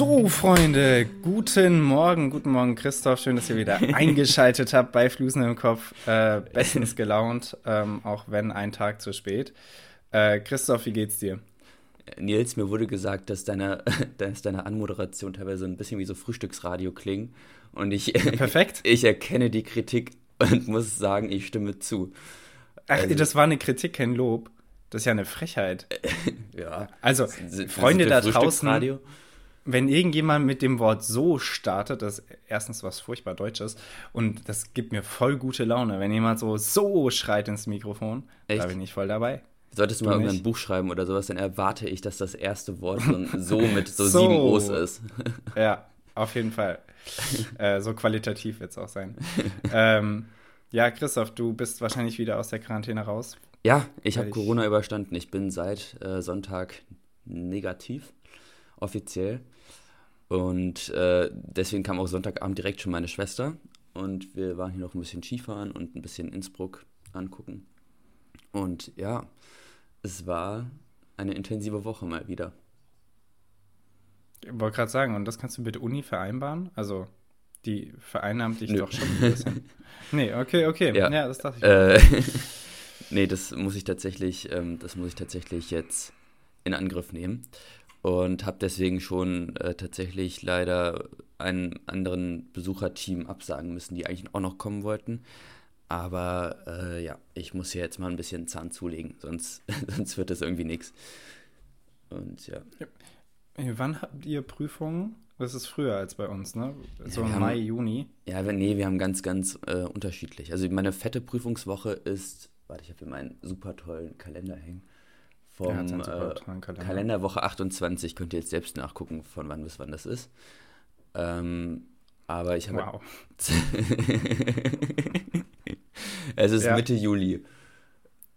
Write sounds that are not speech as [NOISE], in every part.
So, Freunde, guten Morgen, guten Morgen, Christoph. Schön, dass ihr wieder [LAUGHS] eingeschaltet habt bei Flusen im Kopf. Äh, bestens gelaunt, ähm, auch wenn ein Tag zu spät. Äh, Christoph, wie geht's dir? Nils, mir wurde gesagt, dass deine, [LAUGHS] dass deine Anmoderation teilweise ein bisschen wie so Frühstücksradio klingt. Und ich, Perfekt. [LAUGHS] ich erkenne die Kritik und muss sagen, ich stimme zu. Ach, also, das war eine Kritik, kein Lob. Das ist ja eine Frechheit. ja. Also, Freunde da draußen, wenn irgendjemand mit dem Wort so startet, das ist erstens was furchtbar Deutsches und das gibt mir voll gute Laune. Wenn jemand so so schreit ins Mikrofon, Echt? da bin ich voll dabei. Solltest du mal irgendein Buch schreiben oder sowas, dann erwarte ich, dass das erste Wort so [LAUGHS] mit so, so. sieben O's ist. ja, [LAUGHS] auf jeden Fall. äh, so qualitativ wird es auch sein. [LAUGHS] ähm, ja, Christoph, du bist wahrscheinlich wieder aus der Quarantäne raus. Ja, ich habe Corona überstanden. Ich bin seit äh, Sonntag negativ, offiziell. Und äh, deswegen kam auch Sonntagabend direkt schon meine Schwester. Und wir waren hier noch ein bisschen Skifahren und ein bisschen Innsbruck angucken. Und ja, es war eine intensive Woche mal wieder. Ich wollte gerade sagen, und das kannst du mit Uni vereinbaren? Also, die vereinnahmt dich Nö. doch schon ein bisschen. [LAUGHS] nee, okay, okay. Ja, ja das dachte ich. Äh, [LAUGHS] nee, das muss ich tatsächlich, ähm, das muss ich tatsächlich jetzt in Angriff nehmen. Und habe deswegen schon äh, tatsächlich leider einem anderen Besucherteam absagen müssen, die eigentlich auch noch kommen wollten. Aber äh, ja, ich muss hier jetzt mal ein bisschen Zahn zulegen, sonst, [LAUGHS] sonst wird das irgendwie nichts. Und ja. ja. Wann habt ihr Prüfungen? Das ist früher als bei uns, ne? So ja, Mai, Juni. Ja, nee, wir haben ganz, ganz äh, unterschiedlich. Also meine fette Prüfungswoche ist, warte, ich habe hier meinen super tollen Kalender hängen. Vom äh, Kalender. Kalenderwoche 28 könnt ihr jetzt selbst nachgucken, von wann bis wann das ist. Ähm, aber ich habe. Wow. [LAUGHS] Es ist ja. Mitte Juli.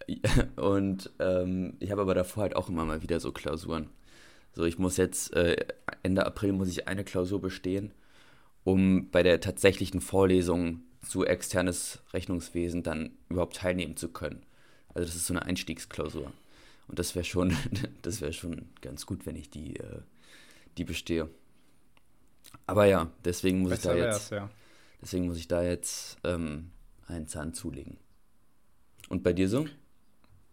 [LAUGHS] Und ähm, ich habe aber davor halt auch immer mal wieder so Klausuren. So, ich muss jetzt, äh, Ende April muss ich eine Klausur bestehen, um bei der tatsächlichen Vorlesung zu externes Rechnungswesen dann überhaupt teilnehmen zu können. Also das ist so eine Einstiegsklausur. Und das wäre schon, [LAUGHS] das wäre schon ganz gut, wenn ich die, äh, die bestehe. Aber ja, deswegen muss Besser ich da jetzt, ja. deswegen muss ich da jetzt ähm, einen Zahn zulegen. Und bei dir so?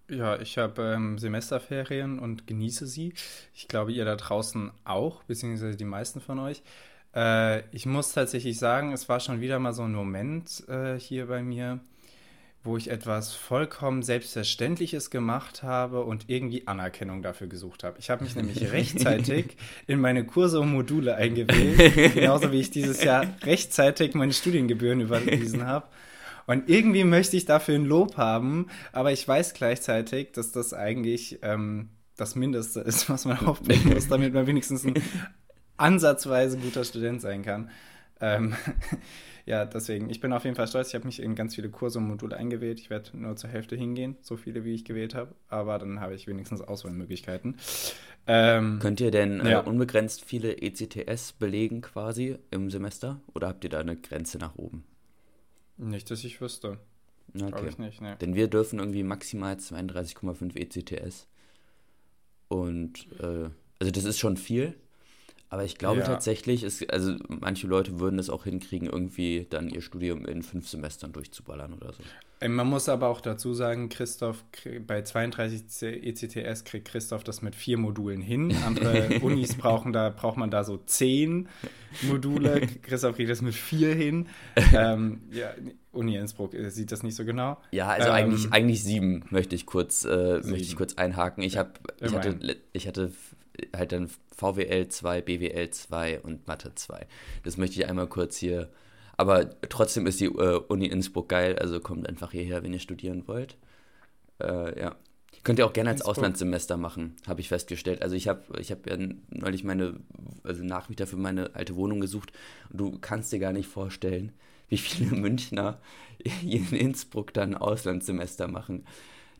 Ja, ich habe ähm, Semesterferien und genieße sie. Ich glaube, ihr da draußen auch, beziehungsweise die meisten von euch. Äh, ich muss tatsächlich sagen, es war schon wieder mal so ein Moment äh, hier bei mir, wo ich etwas vollkommen Selbstverständliches gemacht habe und irgendwie Anerkennung dafür gesucht habe. Ich habe mich nämlich [LAUGHS] rechtzeitig in meine Kurse und Module eingewählt, [LAUGHS] genauso wie ich dieses Jahr rechtzeitig meine Studiengebühren überwiesen habe. Und irgendwie möchte ich dafür ein Lob haben, aber ich weiß gleichzeitig, dass das eigentlich ähm, das Mindeste ist, was man aufbringen muss, damit man wenigstens ein ansatzweise guter Student sein kann. Ähm, ja, deswegen, ich bin auf jeden Fall stolz. Ich habe mich in ganz viele Kurse und Module eingewählt. Ich werde nur zur Hälfte hingehen, so viele wie ich gewählt habe. Aber dann habe ich wenigstens Auswahlmöglichkeiten. Ähm, Könnt ihr denn äh, ja. unbegrenzt viele ECTS belegen quasi im Semester? Oder habt ihr da eine Grenze nach oben? Nicht, dass ich wüsste. Okay. Glaube ich nicht, ne. Denn wir dürfen irgendwie maximal 32,5 ECTS. Und, äh, also das ist schon viel. Aber ich glaube ja. tatsächlich, ist, also manche Leute würden es auch hinkriegen, irgendwie dann ihr Studium in fünf Semestern durchzuballern oder so. Ähm, man muss aber auch dazu sagen, Christoph, bei 32 ECTS kriegt Christoph das mit vier Modulen hin. Andere [LAUGHS] Unis brauchen da, braucht man da so zehn Module. Christoph kriegt das mit vier hin. [LAUGHS] Ähm, ja, Uni Innsbruck äh, sieht das nicht so genau. Ja, also ähm, eigentlich, eigentlich sieben möchte ich kurz, äh, möchte ich kurz einhaken. Ich, hab, ich, hatte, ich hatte halt dann VWL 2, BWL 2 und Mathe 2. Das möchte ich einmal kurz hier. Aber trotzdem ist die äh, Uni Innsbruck geil, also kommt einfach hierher, wenn ihr studieren wollt. Äh, ja. Könnt ihr auch gerne als Innsbruck. Auslandssemester machen, habe ich festgestellt. Also ich habe ich hab ja neulich meine, also Nachmieter für meine alte Wohnung gesucht und du kannst dir gar nicht vorstellen, wie viele [LAUGHS] Münchner hier in Innsbruck dann Auslandssemester machen.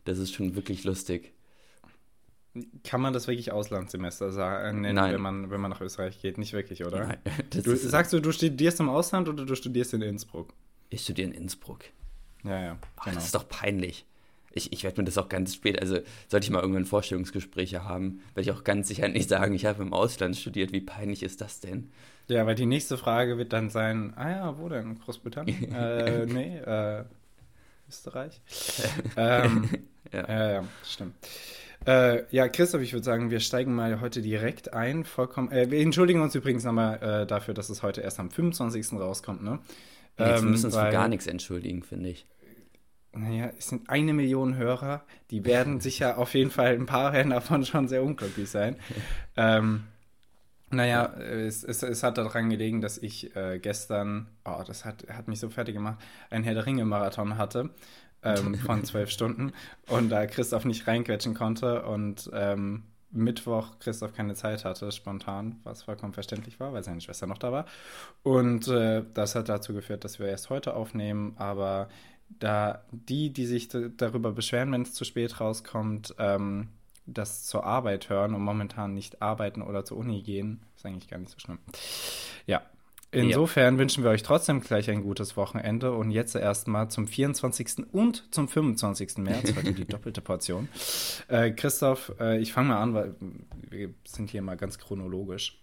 Das ist schon wirklich lustig. Kann man das wirklich Auslandssemester sagen, nennen, Nein. Wenn, man, wenn man nach Österreich geht? Nicht wirklich, oder? Nein. [LAUGHS] Du, sagst du, du studierst im Ausland oder du studierst in Innsbruck? Ich studiere in Innsbruck. Ja, ja. Genau. Oh, das ist doch peinlich. Ich, ich werde mir das auch ganz spät, also sollte ich mal irgendwann Vorstellungsgespräche haben, werde ich auch ganz sicher nicht sagen, ich habe im Ausland studiert. Wie peinlich ist das denn? Ja, weil die nächste Frage wird dann sein, ah ja, wo denn? Großbritannien? [LAUGHS] äh, nee, äh, Österreich. ähm, [LAUGHS] ja. ja, ja, stimmt. Äh, ja, Christoph, ich würde sagen, wir steigen mal heute direkt ein. Vollkommen. Äh, wir entschuldigen uns übrigens nochmal äh, dafür, dass es heute erst am 25. rauskommt, ne? Jetzt ähm, müssen uns für gar nichts entschuldigen, finde ich. Naja, es sind eine Million Hörer. Die werden [LAUGHS] sicher auf jeden Fall, ein paar davon schon sehr unglücklich sein. ähm, naja, es, es, es, hat daran gelegen, dass ich äh, gestern, oh, das hat, hat mich so fertig gemacht, ein Herr der Ringe-Marathon hatte ähm, von zwölf Stunden und da Christoph nicht reinquetschen konnte und ähm, Mittwoch Christoph keine Zeit hatte, spontan, was vollkommen verständlich war, weil seine Schwester noch da war. Und äh, das hat dazu geführt, dass wir erst heute aufnehmen, aber da die, die sich darüber beschweren, wenn es zu spät rauskommt, ähm, das zur Arbeit hören und momentan nicht arbeiten oder zur Uni gehen, ist eigentlich gar nicht so schlimm. Ja, Insofern ja. wünschen wir euch trotzdem gleich ein gutes Wochenende und jetzt erstmal zum 24. und zum 25. März, heute die [LAUGHS] doppelte Portion. Äh, Christoph, äh, ich fange mal an, weil wir sind hier mal ganz chronologisch.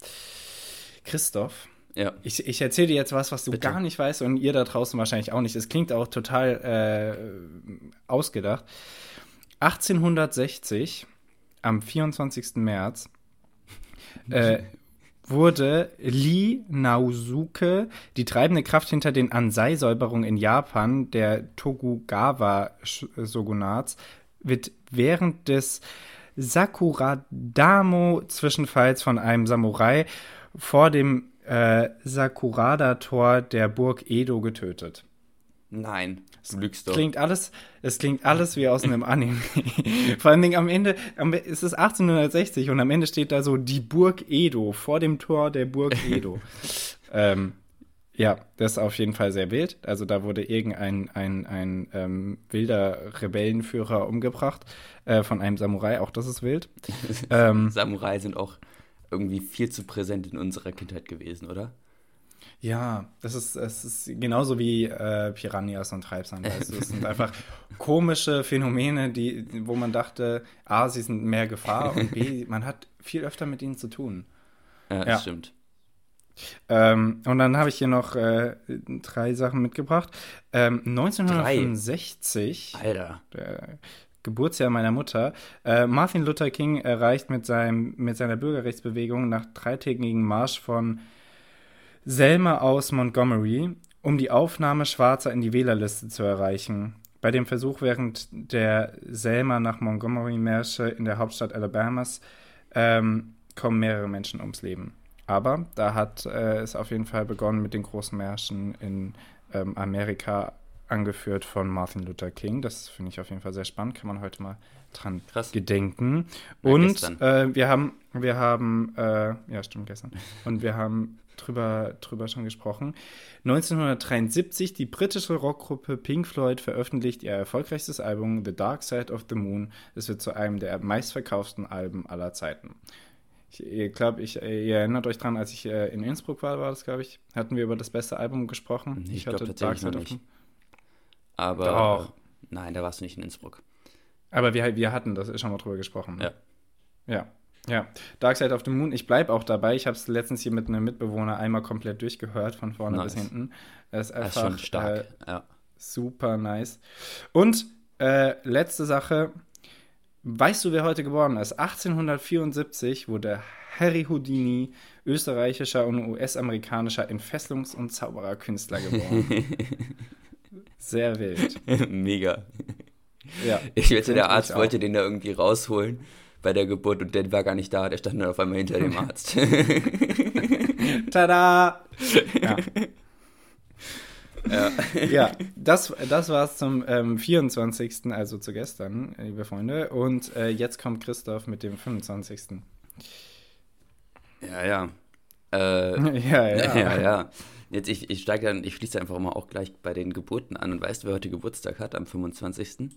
Christoph, ja. ich, ich erzähle dir jetzt was, was du Bitte. gar nicht weißt und ihr da draußen wahrscheinlich auch nicht. Es klingt auch total äh, ausgedacht. 1860, am 24. März, äh, [LAUGHS] wurde Lee Naosuke, die treibende Kraft hinter den Ansei-Säuberungen in Japan, der Tokugawa-Shogunats, wird während des Sakuradamo-Zwischenfalls von einem Samurai vor dem äh, Sakurada-Tor der Burg Edo getötet. Nein, du lügst doch. Klingt alles, es klingt alles wie aus einem Anime. [LAUGHS] Vor allen Dingen am Ende, es ist 1860 und am Ende steht da so die Burg Edo vor dem Tor der Burg [LAUGHS] Edo. ähm, ja, das ist auf jeden Fall sehr wild. Also da wurde irgendein ein, ein, ähm, wilder Rebellenführer umgebracht äh, von einem Samurai. Auch das ist wild. [LAUGHS] ähm, Samurai sind auch irgendwie viel zu präsent in unserer Kindheit gewesen, oder? Ja, das ist, das ist genauso wie äh, Piranhas und Treibsand. Also es sind einfach [LAUGHS] komische Phänomene, die, wo man dachte, A, sie sind mehr Gefahr und B, man hat viel öfter mit ihnen zu tun. Ja, das ja. stimmt. Ähm, und dann habe ich hier noch äh, drei Sachen mitgebracht. Ähm, 1965, drei. Alter. Der Geburtsjahr meiner Mutter, äh, Martin Luther King erreicht mit, seinem, mit seiner Bürgerrechtsbewegung nach dreitägigen Marsch von Selma aus Montgomery, um die Aufnahme Schwarzer in die Wählerliste zu erreichen. Bei dem Versuch während der Selma nach Montgomery-Märsche in der Hauptstadt Alabamas ähm, kommen mehrere Menschen ums Leben. Aber da hat äh, es auf jeden Fall begonnen mit den großen Märschen in ähm, Amerika, angeführt von Martin Luther King. Das finde ich auf jeden Fall sehr spannend. Kann man heute mal dran Krass. gedenken. Und äh, wir haben, wir haben, äh, ja, stimmt, gestern. Und wir haben drüber, drüber schon gesprochen. 1973, die britische Rockgruppe Pink Floyd veröffentlicht ihr erfolgreichstes Album The Dark Side of the Moon. Es wird zu einem der meistverkauften Alben aller Zeiten. Ich glaube, ich, ihr erinnert euch dran, als ich äh, in Innsbruck war, war das, glaube ich, hatten wir über das beste Album gesprochen. Ich, ich hatte glaub, Dark Side Moon. Aber Doch. nein, da warst du nicht in Innsbruck. Aber wir, wir hatten das schon mal drüber gesprochen. Ne? Ja. Ja. Ja, Dark Side of the Moon, ich bleibe auch dabei. Ich habe es letztens hier mit einem Mitbewohner einmal komplett durchgehört, von vorne nice. bis hinten. Das ist einfach das ist schon stark. Äh, ja. super nice. Und äh, letzte Sache. Weißt du, wer heute geboren ist? 1874 wurde Harry Houdini, österreichischer und US-amerikanischer Entfesselungs- und Zaubererkünstler geboren. [LAUGHS] Sehr wild. Mega. Ja, [LAUGHS] ich wette, der Arzt wollte den da irgendwie rausholen bei der Geburt und der war gar nicht da, der stand dann auf einmal hinter dem [LAUGHS] Arzt. [LAUGHS] Tada! Ja. Ja. ja, das, das war's zum ähm, 24., also zu gestern, liebe Freunde. Und äh, jetzt kommt Christoph mit dem 25. Ja, ja. Äh, ja, ja. Ja, ja. Jetzt, ich, ich steige dann, ich schließe einfach mal auch gleich bei den Geburten an. Und weißt du, wer heute Geburtstag hat am 25.?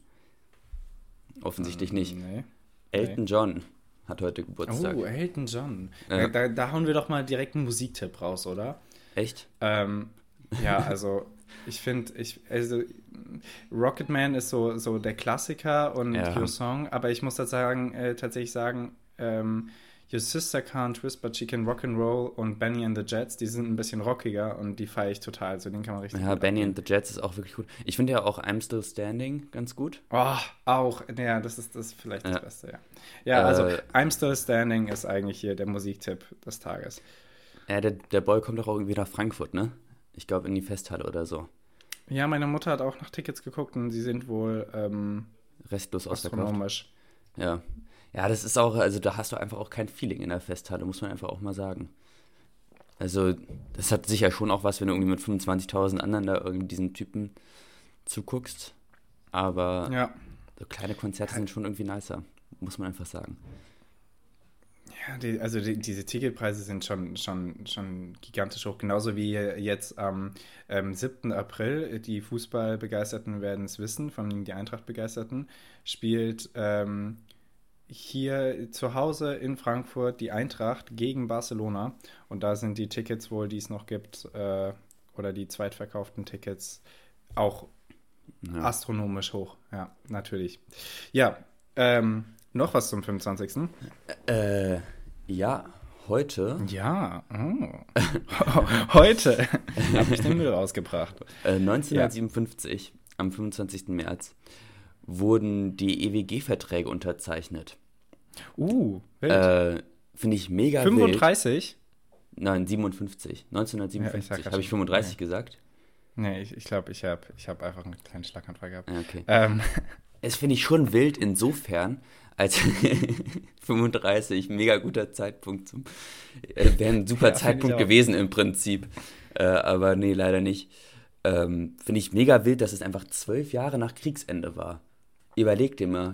Offensichtlich nicht. Nee. Elton John hat heute Geburtstag. Oh, Elton John. Ja. Da, da, hauen wir doch mal direkt einen Musiktipp raus, oder? Echt? Ähm, ja, also Ich finde, ich, also Rocketman ist so, so der Klassiker und ja. Your Song, aber ich muss sagen, äh, tatsächlich sagen, ähm, Your Sister Can't Twist, but She Can Rock and Roll und Benny and the Jets, die sind ein bisschen rockiger und die feiere ich total. Also den kann man richtig Ja, Benny and the Jets ist auch wirklich gut. Ich finde ja auch I'm Still Standing ganz gut. Oh, auch. Ja, das ist, das ist vielleicht das ja. Beste, ja. Ja, also äh, I'm Still Standing ist eigentlich hier der Musiktipp des Tages. Ja, der, der Boy kommt doch auch irgendwie nach Frankfurt, ne? Ich glaube in die Festhalle oder so. Ja, meine Mutter hat auch nach Tickets geguckt und sie sind wohl ähm, restlos astronomisch. Ja, ja, das ist auch, also da hast du einfach auch kein Feeling in der Festhalle, muss man einfach auch mal sagen. Also, das hat sicher schon auch was, wenn du irgendwie mit 25.000 anderen da irgendwie diesen Typen zuguckst. Aber ja. so kleine Konzerte sind schon irgendwie nicer, muss man einfach sagen. Ja, die, also die, diese Ticketpreise sind schon, schon, schon gigantisch hoch. Genauso wie jetzt am ähm, 7. April, die Fußballbegeisterten werden es wissen, vor allem die Eintracht-Begeisterten, spielt ähm, hier zu Hause in Frankfurt die Eintracht gegen Barcelona. Und da sind die Tickets wohl, die es noch gibt, äh, oder die zweitverkauften Tickets auch ja. astronomisch hoch. Ja, natürlich. Ja, ähm, noch was zum 25. Äh, ja, heute. Ja, oh. [LAUGHS] heute habe ich den Müll rausgebracht. Äh, 1957, ja. am 25. März, wurden die EWG-Verträge unterzeichnet. Uh, äh, Finde ich mega 35? Wild. Nein, 57. 1957. Ja, habe ich 35 nee. gesagt? Nee, ich glaube, ich, glaub, ich habe ich hab einfach einen kleinen Schlaganfall gehabt. Okay. Ähm. [LAUGHS] Es finde ich schon wild insofern, als [LAUGHS] 35, mega guter Zeitpunkt zum. Äh, Wäre ein super [LAUGHS] ja, Zeitpunkt gewesen im Prinzip. Äh, aber nee, leider nicht. Ähm, finde ich mega wild, dass es einfach zwölf Jahre nach Kriegsende war. Überleg dir mal,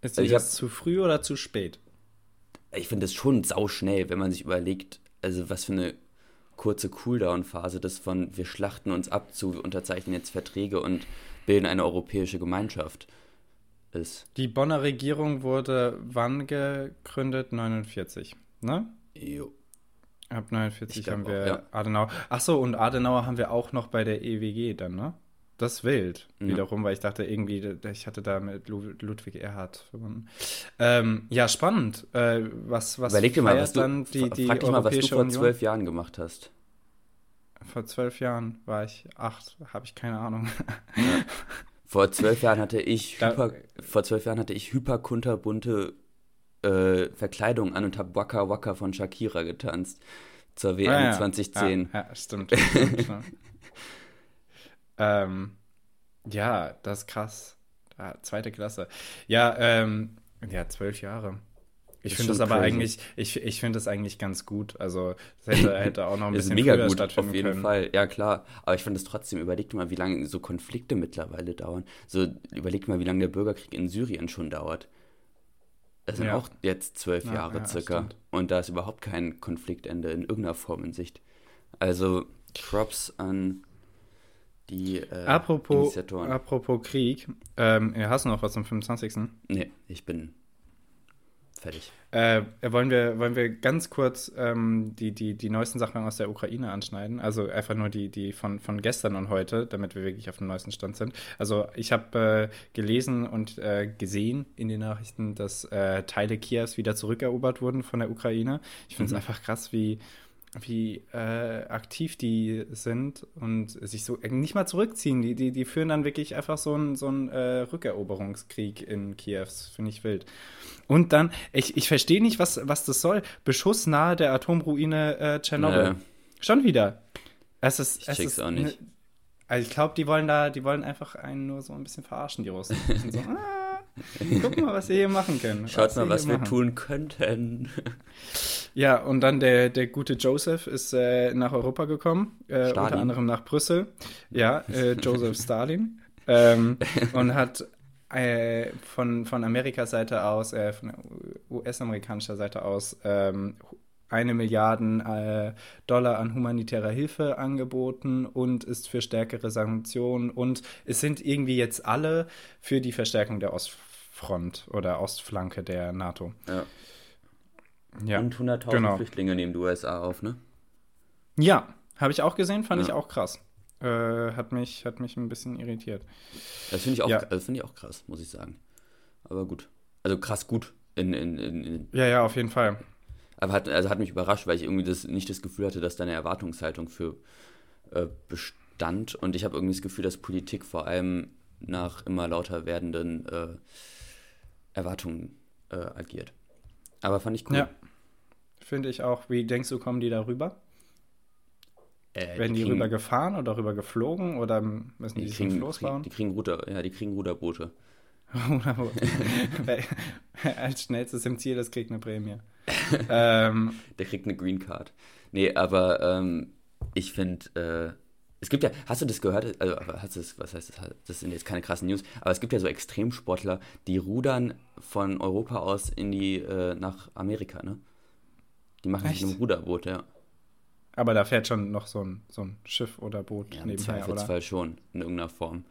ist also das zu früh oder zu spät? Ich finde es schon sauschnell, wenn man sich überlegt, also was für eine kurze Cooldown-Phase das von wir schlachten uns ab zu wir unterzeichnen jetzt Verträge und bilden eine europäische Gemeinschaft ist. Die Bonner Regierung wurde wann gegründet? 49, ne? Jo. Ab 49 haben wir auch, ja. Adenauer. Achso, und Adenauer haben wir auch noch bei der EWG dann, ne? Das ist wild, ja. wiederum, weil ich dachte irgendwie, ich hatte da mit Ludwig Erhard verbunden. Ähm, ja, spannend. Äh, was, was Überleg dir mal, was du, die, die frag dich mal, was du vor Union? zwölf Jahren gemacht hast. Vor zwölf Jahren war ich acht, habe ich keine Ahnung. Ja. Vor zwölf Jahren hatte ich hyper, vor zwölf Jahren hatte ich hyperkunterbunte äh, Verkleidung an und habe Waka Waka von Shakira getanzt zur WM ah, ja. 2010. Ja, ja stimmt. stimmt [LAUGHS] Ähm, ja, das ist krass. Ja, zweite Klasse. Ja, ähm, ja, zwölf Jahre. Ich finde das aber crazy. eigentlich, ich, ich finde das eigentlich ganz gut. Also, das hätte, [LAUGHS] hätte auch noch ein bisschen ist mega gut, auf jeden können. Fall. Ja, klar. Aber ich finde es trotzdem, überlegt mal, wie lange so Konflikte mittlerweile dauern. So, überlegt mal, wie lange der Bürgerkrieg in Syrien schon dauert. Das sind ja. auch jetzt zwölf ja, Jahre ja, circa. Stimmt. Und da ist überhaupt kein Konfliktende in irgendeiner Form in Sicht. Also, Props an die äh, apropos, Initiatoren. Apropos Krieg, ähm, hast du noch was am 25.? Nee, ich bin fertig. Äh, wollen, wir, wollen wir ganz kurz ähm, die, die, die neuesten Sachen aus der Ukraine anschneiden? Also einfach nur die, die von, von gestern und heute, damit wir wirklich auf dem neuesten Stand sind. Also ich habe äh, gelesen und äh, gesehen in den Nachrichten, dass äh, Teile Kiews wieder zurückerobert wurden von der Ukraine. Ich finde es mhm. einfach krass, wie wie äh, aktiv die sind und sich so äh, nicht mal zurückziehen. Die, die, die führen dann wirklich einfach so einen so äh, Rückeroberungskrieg in Kiew. Finde ich wild. Und dann, ich, ich verstehe nicht, was, was das soll. Beschuss nahe der Atomruine äh, Tschernobyl. Nee. Schon wieder. Es ist, ich es ist auch nicht. Ne, also ich glaube, die wollen da, die wollen einfach einen nur so ein bisschen verarschen, die Russen. so, [LAUGHS] ah, guck mal, was ihr hier machen können. Schaut mal, was wir machen. tun könnten. Ja, und dann der, der gute Joseph ist äh, nach Europa gekommen, äh, unter anderem nach Brüssel. Ja, äh, [LAUGHS] Joseph Stalin. Ähm, und hat äh, von, von Amerikas Seite aus, äh, von US-amerikanischer Seite aus, ähm, eine Milliarde äh, Dollar an humanitärer Hilfe angeboten und ist für stärkere Sanktionen und es sind irgendwie jetzt alle für die Verstärkung der Ostfront oder Ostflanke der NATO. Ja. Ja, und 100.000 genau. Flüchtlinge nehmen die USA auf, ne? Ja, habe ich auch gesehen, fand ja. ich auch krass. äh, hat, mich, hat mich ein bisschen irritiert. Das finde ich, auch, ja. find ich auch krass, muss ich sagen. Aber gut. Also krass gut. In, in, in, ja, ja, auf jeden Fall. Aber hat, also hat mich überrascht, weil ich irgendwie das, nicht das Gefühl hatte, dass da eine Erwartungshaltung für äh, bestand. Und ich habe irgendwie das Gefühl, dass Politik vor allem nach immer lauter werdenden äh, Erwartungen äh, agiert. Aber fand ich cool. Ja, finde ich auch. Wie denkst du, kommen die da rüber? Äh, Werden die, die rüber gefahren oder rüber geflogen oder müssen die, die kriegen, Floß bauen? Die kriegen Ruder, ja, die kriegen Ruderboote. Ruderboote. [LAUGHS] [LAUGHS] Als schnellstes im Ziel, das kriegt eine Prämie. ähm, [LAUGHS] Der kriegt eine Green Card. Nee, aber ähm, ich finde, äh, es gibt ja, hast du das gehört? Also, hast du das, was heißt das? Das sind jetzt keine krassen News, aber es gibt ja so Extremsportler, die rudern von Europa aus in die, äh, nach Amerika, ne? Die machen Echt? sich ein Ruderboot, ja. Aber da fährt schon noch so ein, so ein Schiff oder Boot ja, nebenher, oder? schon, in irgendeiner Form.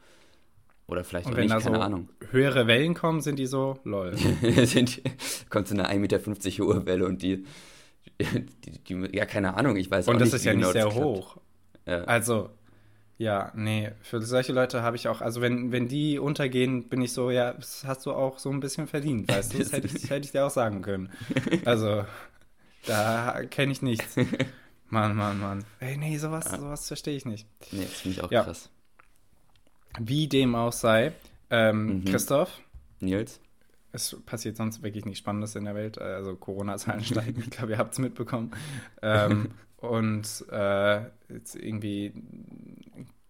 Oder vielleicht Und auch wenn nicht, da keine so Ahnung. höhere Wellen kommen, sind die so, lol. [LAUGHS] sind, kommt so eine 1,50 Meter hohe Welle und die, die, die, ja, keine Ahnung, ich weiß und auch nicht. Und das ist ja genau nicht sehr hoch. Ja. Also, ja, nee, für solche Leute habe ich auch, also wenn, wenn die untergehen, bin ich so, ja, das hast du auch so ein bisschen verdient, weißt du? Das hätte ich, [LAUGHS] hätte ich dir auch sagen können. Also, da kenne ich nichts. [LAUGHS] Mann, Mann, Mann. Ey, nee, sowas, ja. sowas verstehe ich nicht. Nee, das finde ich auch ja. krass. Wie dem auch sei, ähm, mhm. Christoph. Nils. Es passiert sonst wirklich nichts Spannendes in der Welt. Also Corona-Zahlen [LAUGHS] steigen. Ich glaube, ihr habt es mitbekommen. Ähm, und äh, irgendwie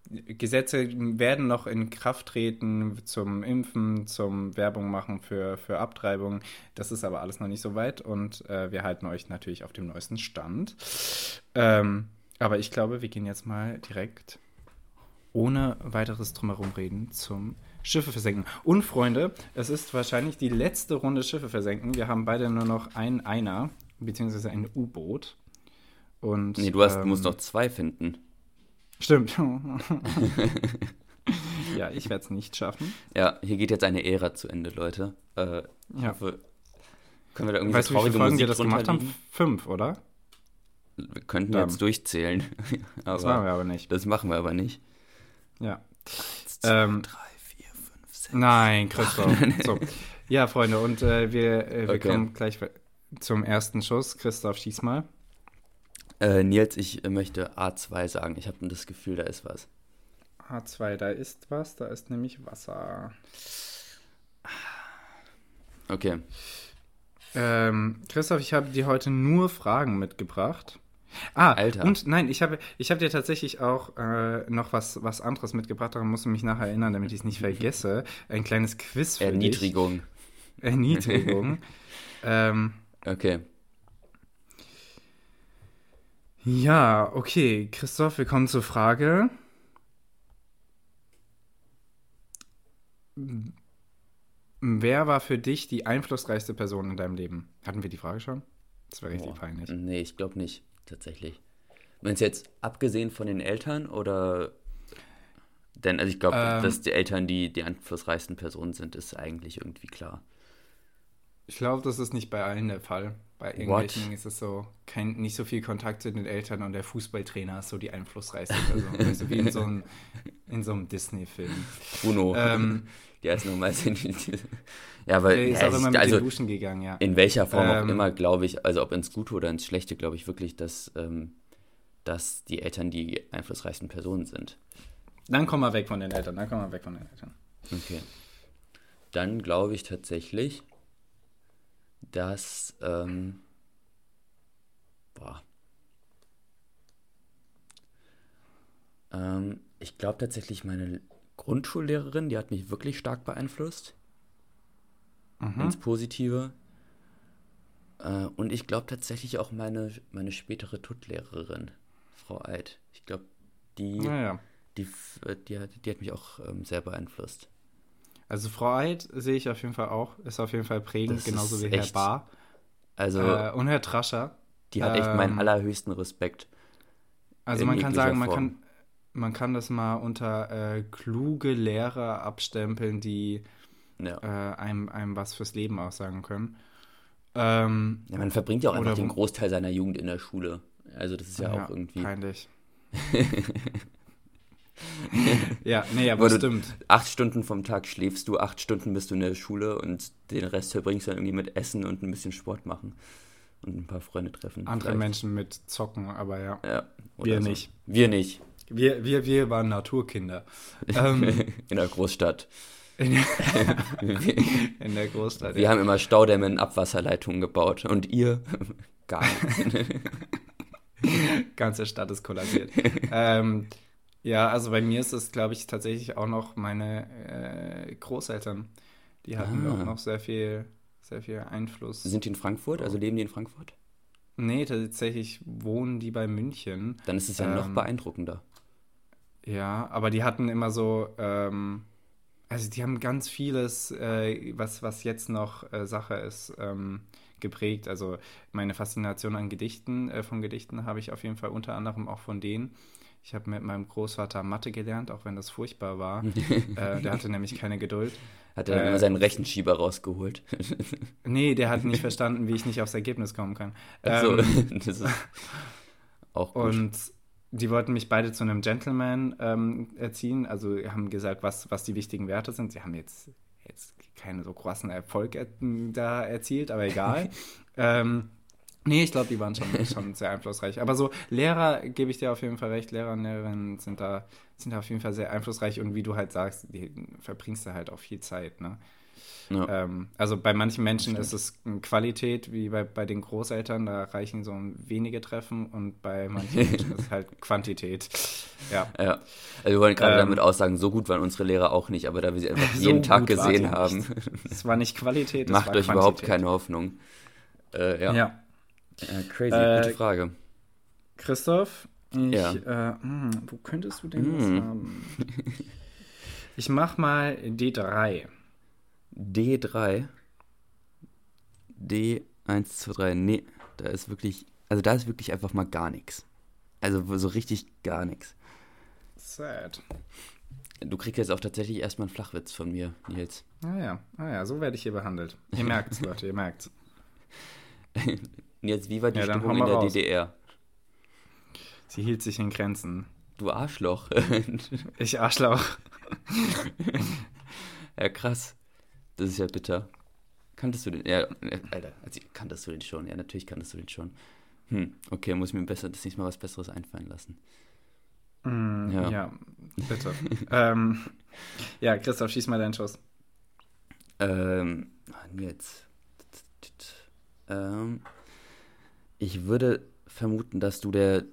Gesetze werden noch in Kraft treten zum Impfen, zum Werbung machen für, für Abtreibung. Das ist aber alles noch nicht so weit und äh, wir halten euch natürlich auf dem neuesten Stand. Ähm, aber ich glaube, wir gehen jetzt mal direkt ohne weiteres drumherum reden zum Schiffe versenken. Und Freunde, es ist wahrscheinlich die letzte Runde Schiffe versenken. Wir haben beide nur noch ein Einer, beziehungsweise ein U-Boot. Und, nee, du, hast, ähm, du musst noch zwei finden. Stimmt. [LAUGHS] ja, ich werde es nicht schaffen. Ja, hier geht jetzt eine Ära zu Ende, Leute. Äh, ich ja. hoffe, können wir da irgendwie weißt, so traurige wie Folgen Musik wir das gemacht haben? Fünf, oder? Wir könnten Dann. jetzt durchzählen. [LAUGHS] das machen wir aber nicht. Das machen wir aber nicht. Ja. Eins, zwei, ähm, drei, vier, fünf, sechs. Nein, Christoph. [LAUGHS] so. Ja, Freunde, und äh, wir, äh, wir okay. kommen gleich zum ersten Schuss. Christoph, schieß mal. Äh, Nils, ich äh, möchte A2 sagen. Ich habe das Gefühl, da ist was. A2, da ist was. Da ist nämlich Wasser. Okay. Ähm, Christoph, ich habe dir heute nur Fragen mitgebracht. Ah, Alter. Und nein, ich habe ich hab dir tatsächlich auch äh, noch was, was anderes mitgebracht. Daran musst du mich nachher erinnern, damit ich es nicht vergesse. Ein kleines Quiz für Erniedrigung. Dich. Erniedrigung. [LAUGHS] ähm, okay. Ja, okay. Christoph, wir kommen zur Frage. Wer war für dich die einflussreichste Person in deinem Leben? Hatten wir die Frage schon? Das wäre richtig Boah, peinlich. Nee, ich glaube nicht, tatsächlich. Meinst du jetzt abgesehen von den Eltern oder. Denn, also ich glaube, ähm, dass die Eltern die, die einflussreichsten Personen sind, ist eigentlich irgendwie klar. Ich glaube, das ist nicht bei allen der Fall. Bei irgendwelchen What? ist es so, kein, nicht so viel Kontakt zu den Eltern und der Fußballtrainer ist so die einflussreichste Person. [LAUGHS] also wie in so einem, so einem Disney-Film. Bruno. Ähm, [LAUGHS] der ist nochmal Ja, weil der ist ja, auch immer mit also, Duschen gegangen, ja. In welcher Form ähm, auch immer, glaube ich, also ob ins Gute oder ins Schlechte, glaube ich wirklich, dass, ähm, dass die Eltern die einflussreichsten Personen sind. Dann komm mal weg von den Eltern, dann komm mal weg von den Eltern. Okay. Dann glaube ich tatsächlich, dass, ähm, boah, ähm, ich glaube tatsächlich meine Grundschullehrerin, die hat mich wirklich stark beeinflusst. Mhm. Ins Positive. Äh, und ich glaube tatsächlich auch meine, meine spätere Tuttlehrerin, Frau Eid. Ich glaube, die, naja. die, die, hat, die hat mich auch ähm, sehr beeinflusst. Also Frau Eid sehe ich auf jeden Fall auch, ist auf jeden Fall prägend, das genauso wie Herr Bar. Also, äh, und Herr Trascher. Die hat echt ähm, meinen allerhöchsten Respekt. Also man kann sagen, man kann, man kann das mal unter äh, kluge Lehrer abstempeln, die ja. äh, einem, einem was fürs Leben aussagen können. Ähm, ja, man verbringt ja auch einfach den Großteil seiner Jugend in der Schule. Also das ist ja, ja auch irgendwie. Peinlich. [LAUGHS] [LAUGHS] ja, nee, aber stimmt. Acht Stunden vom Tag schläfst du, acht Stunden bist du in der Schule und den Rest verbringst du dann irgendwie mit Essen und ein bisschen Sport machen und ein paar Freunde treffen. Andere vielleicht. Menschen mit Zocken, aber ja. ja wir so. nicht. Wir nicht. Wir, wir, wir waren Naturkinder. ähm, [LAUGHS] in der Großstadt. In, [LAUGHS] in der Großstadt. Wir ja. haben immer Staudämme in Abwasserleitungen gebaut. Und ihr? Gar nicht. Ganze Stadt ist kollabiert. ähm, ja, also bei mir ist es, glaube ich, tatsächlich auch noch meine äh, Großeltern. Die hatten ah. auch noch sehr viel, sehr viel Einfluss. Sind die in Frankfurt? Also leben die in Frankfurt? Nee, tatsächlich wohnen die bei München. Dann ist es ja ähm, noch beeindruckender. Ja, aber die hatten immer so, ähm, also die haben ganz vieles, äh, was, was jetzt noch äh, Sache ist, ähm, geprägt. Also meine Faszination an Gedichten, äh, von Gedichten habe ich auf jeden Fall unter anderem auch von denen. Ich habe mit meinem Großvater Mathe gelernt, auch wenn das furchtbar war. [LAUGHS] äh, der hatte nämlich keine Geduld. Hat er dann äh, immer seinen Rechenschieber rausgeholt? [LAUGHS] nee, der hat nicht verstanden, wie ich nicht aufs Ergebnis kommen kann. Ach so, ähm, [LAUGHS] das ist auch gut. Und die wollten mich beide zu einem Gentleman ähm, erziehen. Also haben gesagt, was, was die wichtigen Werte sind. Sie haben jetzt, jetzt keinen so krassen Erfolg er da erzielt, aber egal. ähm, Nee, ich glaube, die waren schon, schon sehr einflussreich. Aber so Lehrer, gebe ich dir auf jeden Fall recht, Lehrer und Lehrerinnen sind da, sind da auf jeden Fall sehr einflussreich und wie du halt sagst, die verbringst du halt auch viel Zeit, ne? Ja. Ähm, also bei manchen Menschen ist es Qualität, wie bei, bei den Großeltern, da reichen so wenige Treffen und bei manchen [LAUGHS] Menschen ist es halt Quantität. Ja. ja. Also wir wollen gerade ähm, damit aussagen, so gut waren unsere Lehrer auch nicht, aber da wir sie einfach [LAUGHS] so jeden Tag gesehen haben. Es war nicht Qualität, es Macht euch Quantität. überhaupt keine Hoffnung. Äh, ja. ja. Ja, crazy, äh, gute Frage. Christoph, ich, ja. Äh, mh, hm, wo könntest du denn mm. was haben? [LAUGHS] Ich mach mal D3. D3? D1, 2, 3. Nee, da ist wirklich, also da ist wirklich einfach mal gar nichts. Also so richtig gar nichts. Sad. Du kriegst jetzt auch tatsächlich erstmal einen Flachwitz von mir, Nils. Ah ja, ah ja, so werde ich hier behandelt. Ihr merkt's, [LAUGHS] Leute, ihr merkt's. [LAUGHS] Und jetzt, wie war die ja, Stimmung in der raus. DDR? Sie hielt sich in Grenzen. Du Arschloch. [LAUGHS] ich Arschloch. [LAUGHS] ja, krass. Das ist ja bitter. Kanntest du den? Ja, Alter, also, kanntest du den schon? Ja, natürlich kanntest du den schon. Hm, okay, muss mir besser, das nächste Mal was Besseres einfallen lassen. Mm, ja. ja. bitte. [LAUGHS] ähm, ja, Christoph, schieß mal deinen Schuss. Ähm, jetzt. Ähm, ich würde vermuten, dass du der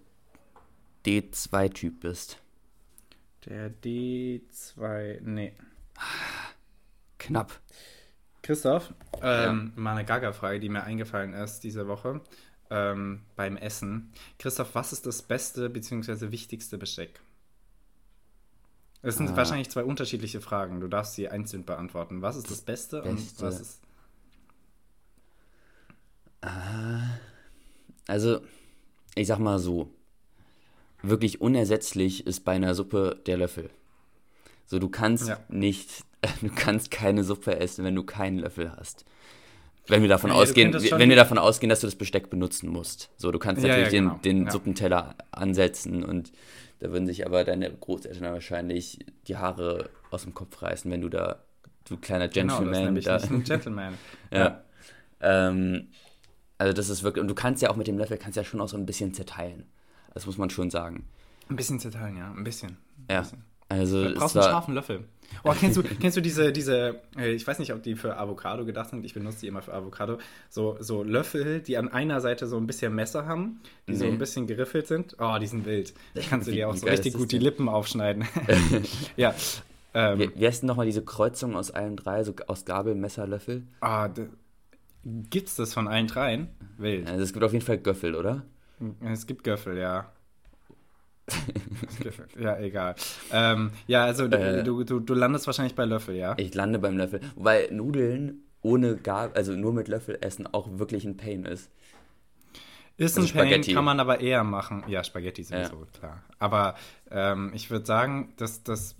D2-Typ bist. Der D2, nee. Knapp. Christoph, ähm, ja. mal eine Gaga-Frage, die mir eingefallen ist diese Woche ähm, beim Essen. Christoph, was ist das beste bzw. wichtigste Besteck? Das sind ah. wahrscheinlich zwei unterschiedliche Fragen. Du darfst sie einzeln beantworten. Was ist das Beste, Beste. und was ist. Ah. Also, ich sag mal so, wirklich unersetzlich ist bei einer Suppe der Löffel. So, du kannst ja. nicht, [LAUGHS] du kannst keine Suppe essen, wenn du keinen Löffel hast. Wenn wir davon ja, ausgehen, wenn wir davon ausgehen, dass du das Besteck benutzen musst. So, du kannst natürlich ja, genau. den, den Suppenteller ansetzen und da würden sich aber deine Großeltern wahrscheinlich die Haare aus dem Kopf reißen, wenn du da, du kleiner Gentleman. Genau, das ist da, ein Gentleman. [LAUGHS] ja. Ähm, also das ist wirklich, und du kannst ja auch mit dem Löffel, kannst ja schon auch so ein bisschen zerteilen. Das muss man schon sagen. Ein bisschen zerteilen, ja, ein bisschen. Ein ja. Bisschen. Also du brauchst einen scharfen Löffel. Oh, kennst du, [LAUGHS] kennst du diese, diese, äh, ich weiß nicht, ob die für Avocado gedacht sind, ich benutze die immer für Avocado, so, so Löffel, die an einer Seite so ein bisschen Messer haben, die nee. so ein bisschen geriffelt sind. Oh, die sind wild. [LAUGHS] Da kannst du dir auch so richtig gut die Lippen aufschneiden. [LAUGHS] ja. Ähm, wie, wie heißt denn nochmal diese Kreuzung aus allen drei, so aus Gabel, Messer, Löffel? Ah, Gibt's das von allen dreien? Wild. Also es gibt auf jeden Fall Göffel, oder? Es gibt Göffel, ja. [LAUGHS] ja, egal. Ähm, ja, also äh, du, du, du landest wahrscheinlich bei Löffel, ja? Ich lande beim Löffel. Wobei Nudeln ohne Gabel, also nur mit Löffel essen, auch wirklich ein Pain ist. Ist also ein Pain, kann man aber eher machen. Ja, Spaghetti sowieso, ja. klar. Aber ähm, ich würde sagen, dass das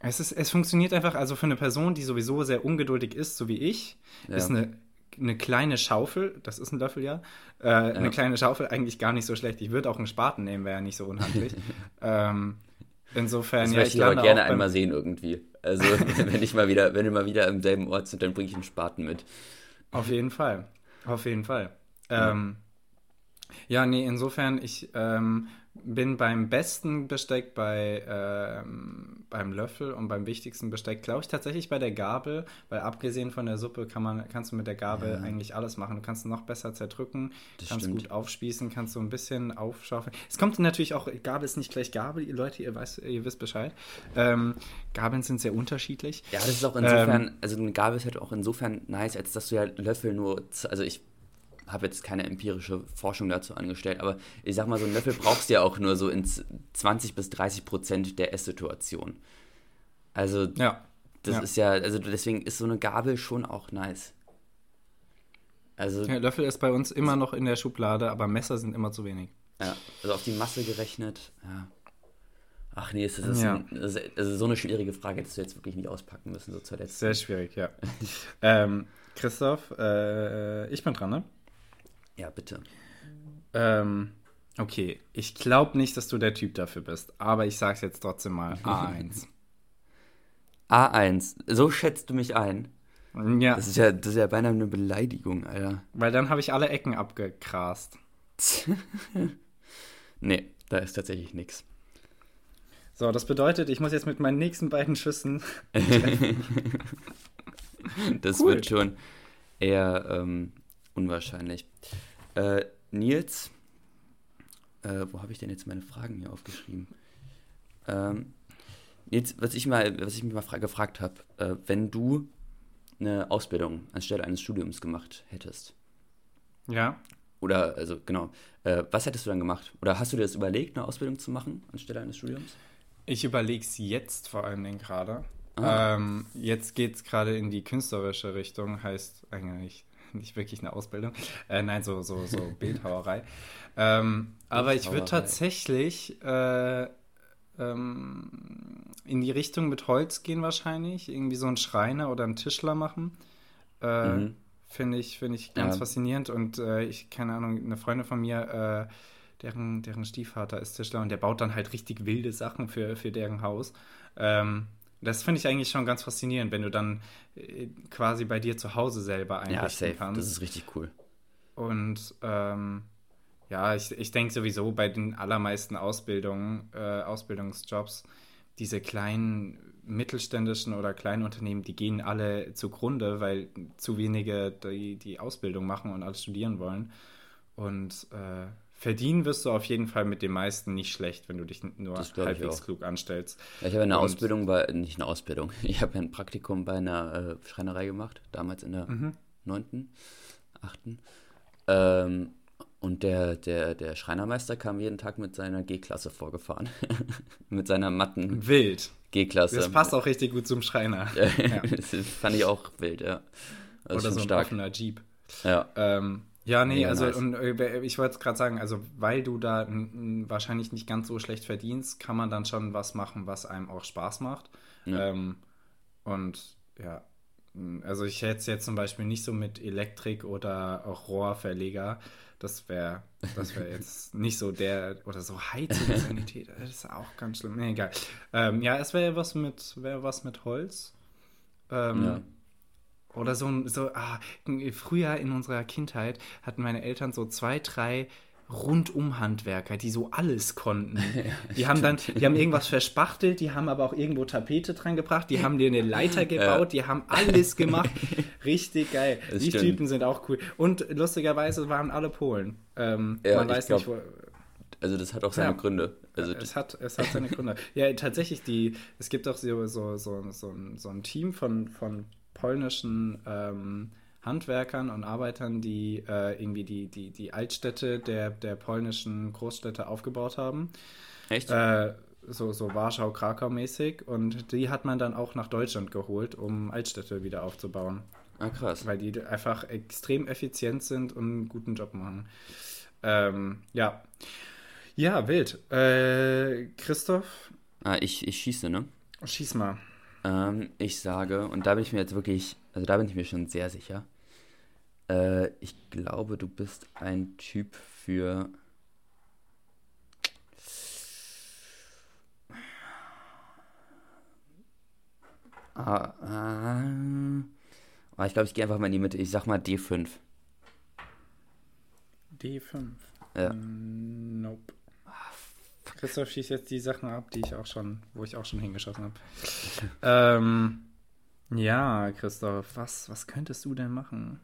es, ist, es funktioniert einfach, also für eine Person, die sowieso sehr ungeduldig ist, so wie ich, ja. ist eine eine kleine Schaufel, das ist ein Löffel ja, äh, ja. eine kleine Schaufel eigentlich gar nicht so schlecht. Ich würde auch einen Spaten nehmen, wäre ja nicht so unhandlich. [LAUGHS] ähm, insofern, das ja, ich, ich aber gerne einmal sehen irgendwie. Also [LAUGHS] wenn ich mal wieder, wenn wir mal wieder im selben Ort sind, dann bringe ich einen Spaten mit. Auf jeden Fall, auf jeden Fall. Ähm, ja, nee, insofern, ich ähm, bin beim besten Besteck bei, ähm, beim Löffel und beim wichtigsten Besteck, glaube ich, tatsächlich bei der Gabel, weil abgesehen von der Suppe kann man, kannst du mit der Gabel ja. eigentlich alles machen. Du kannst noch besser zerdrücken, das kannst stimmt. gut aufspießen, kannst so ein bisschen aufschaufeln. Es kommt natürlich auch, Gabel ist nicht gleich Gabel, ihr Leute, ihr, weiß, ihr wisst Bescheid. Ähm, Gabeln sind sehr unterschiedlich. Ja, das ist auch insofern, ähm, also eine Gabel ist halt auch insofern nice, als dass du ja Löffel nur, also ich habe jetzt keine empirische Forschung dazu angestellt, aber ich sag mal, so einen Löffel brauchst du ja auch nur so in 20 bis 30 Prozent der Esssituation. Also, ja. das ja. ist ja, also deswegen ist so eine Gabel schon auch nice. Also, ja, Löffel ist bei uns immer noch in der Schublade, aber Messer sind immer zu wenig. Ja, also auf die Masse gerechnet, ja. Ach nee, es ist, ja. ein, also so eine schwierige Frage, hättest du jetzt wirklich nicht auspacken müssen, so zuletzt. Sehr schwierig, ja. [LAUGHS] ähm, Christoph, äh, ich bin dran, ne? Ja, bitte. Ähm, okay, ich glaube nicht, dass du der Typ dafür bist, aber ich sag's jetzt trotzdem mal. [LAUGHS] A1. A1. So schätzt du mich ein. Ja. Das ist ja, das ist ja beinahe eine Beleidigung, Alter. Weil dann habe ich alle Ecken abgegrast. [LAUGHS] nee, da ist tatsächlich nichts. So, das bedeutet, ich muss jetzt mit meinen nächsten beiden Schüssen. [LAUGHS] das cool. wird schon eher ähm, unwahrscheinlich. Äh, Nils, äh, wo habe ich denn jetzt meine Fragen hier aufgeschrieben? Ähm, Nils, was ich, mal, was ich mich mal gefragt habe, äh, wenn du eine Ausbildung anstelle eines Studiums gemacht hättest. Ja. Oder, also genau, äh, was hättest du dann gemacht? Oder hast du dir das überlegt, eine Ausbildung zu machen anstelle eines Studiums? Ich überlege es jetzt vor allen Dingen gerade. Ah. Ähm, jetzt geht es gerade in die künstlerische Richtung, heißt eigentlich nicht wirklich eine Ausbildung. Äh, nein, so, so, so [LAUGHS] Bildhauerei. Ähm, aber ich würde tatsächlich äh, ähm, in die Richtung mit Holz gehen wahrscheinlich. Irgendwie so einen Schreiner oder einen Tischler machen. Äh, mhm. Finde ich, find ich ganz ja. faszinierend. Und äh, ich, keine Ahnung, eine Freundin von mir, äh, deren, deren Stiefvater ist Tischler und der baut dann halt richtig wilde Sachen für, für deren Haus. Ähm, das finde ich eigentlich schon ganz faszinierend, wenn du dann äh, quasi bei dir zu Hause selber einrichten ja, kannst. Das ist richtig cool. Und ähm, ja, ich, ich denke sowieso bei den allermeisten Ausbildungen, äh, Ausbildungsjobs, diese kleinen mittelständischen oder kleinen Unternehmen, die gehen alle zugrunde, weil zu wenige die, die Ausbildung machen und alles studieren wollen. Und äh, verdienen wirst du auf jeden Fall mit den meisten nicht schlecht, wenn du dich nur halbwegs klug anstellst. Ja, ich habe eine und Ausbildung bei, nicht eine Ausbildung, [LAUGHS] ich habe ein Praktikum bei einer äh, Schreinerei gemacht, damals in der mhm. 9., 8. Ähm, und der, der, der Schreinermeister kam jeden Tag mit seiner G-Klasse vorgefahren. [LAUGHS] mit seiner matten Wild. G-Klasse. Das passt auch richtig gut zum Schreiner. [LAUGHS] ja. das fand ich auch wild, ja. Das Oder so ein stark. offener Jeep. Ja. Ähm, ja, nee, also und äh, ich wollte gerade sagen, also weil du da wahrscheinlich nicht ganz so schlecht verdienst, kann man dann schon was machen, was einem auch Spaß macht. Ja. Ähm, und ja, also ich hätte es jetzt zum Beispiel nicht so mit Elektrik oder auch Rohrverleger. Das wäre das wär [LAUGHS] jetzt nicht so der, oder so Heizung, Sanität, das ist auch ganz schlimm. Nee, egal. Ähm, ja, es wäre was mit, wäre was mit Holz. Ähm, ja. Oder so, so ah, früher in unserer Kindheit hatten meine Eltern so zwei, drei Rundum-Handwerker, die so alles konnten. [LAUGHS] Die haben dann, die haben irgendwas verspachtelt, die haben aber auch irgendwo Tapete dran gebracht, die haben dir eine Leiter gebaut, die haben alles gemacht. [LAUGHS] Richtig geil. Das die stimmt. Typen sind auch cool. Und lustigerweise waren alle Polen. Ähm, ja, man weiß glaub, nicht, wo. Also das hat auch seine ja, Gründe. Also es, hat, es hat seine Gründe. ja, tatsächlich, die, es gibt auch so, so, so, so, ein, so ein Team von, von polnischen ähm, Handwerkern und Arbeitern, die äh, irgendwie die, die, die Altstädte der, der polnischen Großstädte aufgebaut haben. Echt? Äh, so, so Warschau, Krakau mäßig. Und die hat man dann auch nach Deutschland geholt, um Altstädte wieder aufzubauen. Ah, krass. Weil die einfach extrem effizient sind und einen guten Job machen. Ähm, ja. Ja, wild. Äh, Christoph? Ah, ich, ich schieße, ne? Schieß mal. Ähm, ich sage, und da bin ich mir jetzt wirklich, also da bin ich mir schon sehr sicher, Äh, ich glaube, du bist ein Typ für. Ah, ah, ich glaube, ich gehe einfach mal in die Mitte. Ich sag mal D5. D5? Ja. Mm, nope. Christoph schießt jetzt die Sachen ab, die ich auch schon, wo ich auch schon hingeschossen habe. [LAUGHS] ähm, ja, Christoph, was, was könntest du denn machen?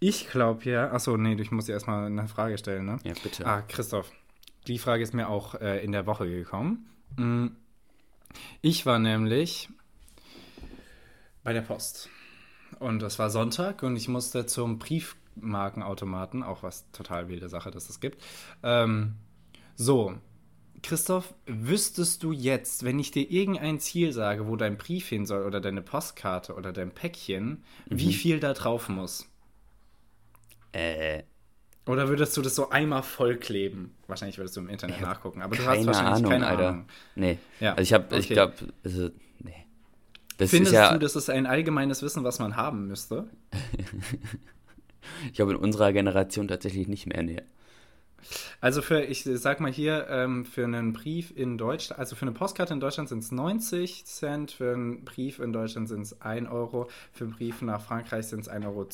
Ich glaube ja, achso, nee, ich muss dir erstmal eine Frage stellen, ne? Ja, bitte. Ah, Christoph, die Frage ist mir auch äh, in der Woche gekommen. Mm, ich war nämlich bei der Post. Und es war Sonntag und ich musste zum Briefmarkenautomaten, auch was total wilde Sache, dass es gibt. Ähm, so, Christoph, wüsstest du jetzt, wenn ich dir irgendein Ziel sage, wo dein Brief hin soll oder deine Postkarte oder dein Päckchen, mhm. wie viel da drauf muss? Äh. Oder würdest du das so einmal vollkleben? Wahrscheinlich würdest du im Internet nachgucken, aber du hast wahrscheinlich Ahnung, keine Alter. Ahnung. Nee. Ja. Also ich habe, okay. ich glaube, also, nee. Das Findest ja, du, das ist ein allgemeines Wissen, was man haben müsste? [LAUGHS] ich glaube, in unserer Generation tatsächlich nicht mehr, nee. Also für, ich sag mal hier, ähm, für einen Brief in Deutschland, also für eine Postkarte in Deutschland sind es 90 Cent, für einen Brief in Deutschland sind es 1 Euro, für einen Brief nach Frankreich sind es 1,10 Euro.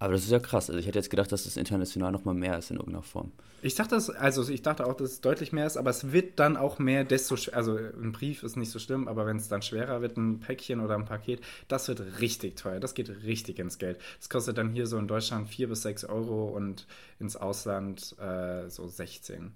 Aber das ist ja krass. Also ich hätte jetzt gedacht, dass das international nochmal mehr ist in irgendeiner Form. Ich dachte, das, also ich dachte auch, dass es deutlich mehr ist, aber es wird dann auch mehr, desto also ein Brief ist nicht so schlimm, aber wenn es dann schwerer wird, ein Päckchen oder ein Paket, das wird richtig teuer. Das geht richtig ins Geld. Das kostet dann hier so in Deutschland 4 bis 6 Euro und ins Ausland äh, so 16.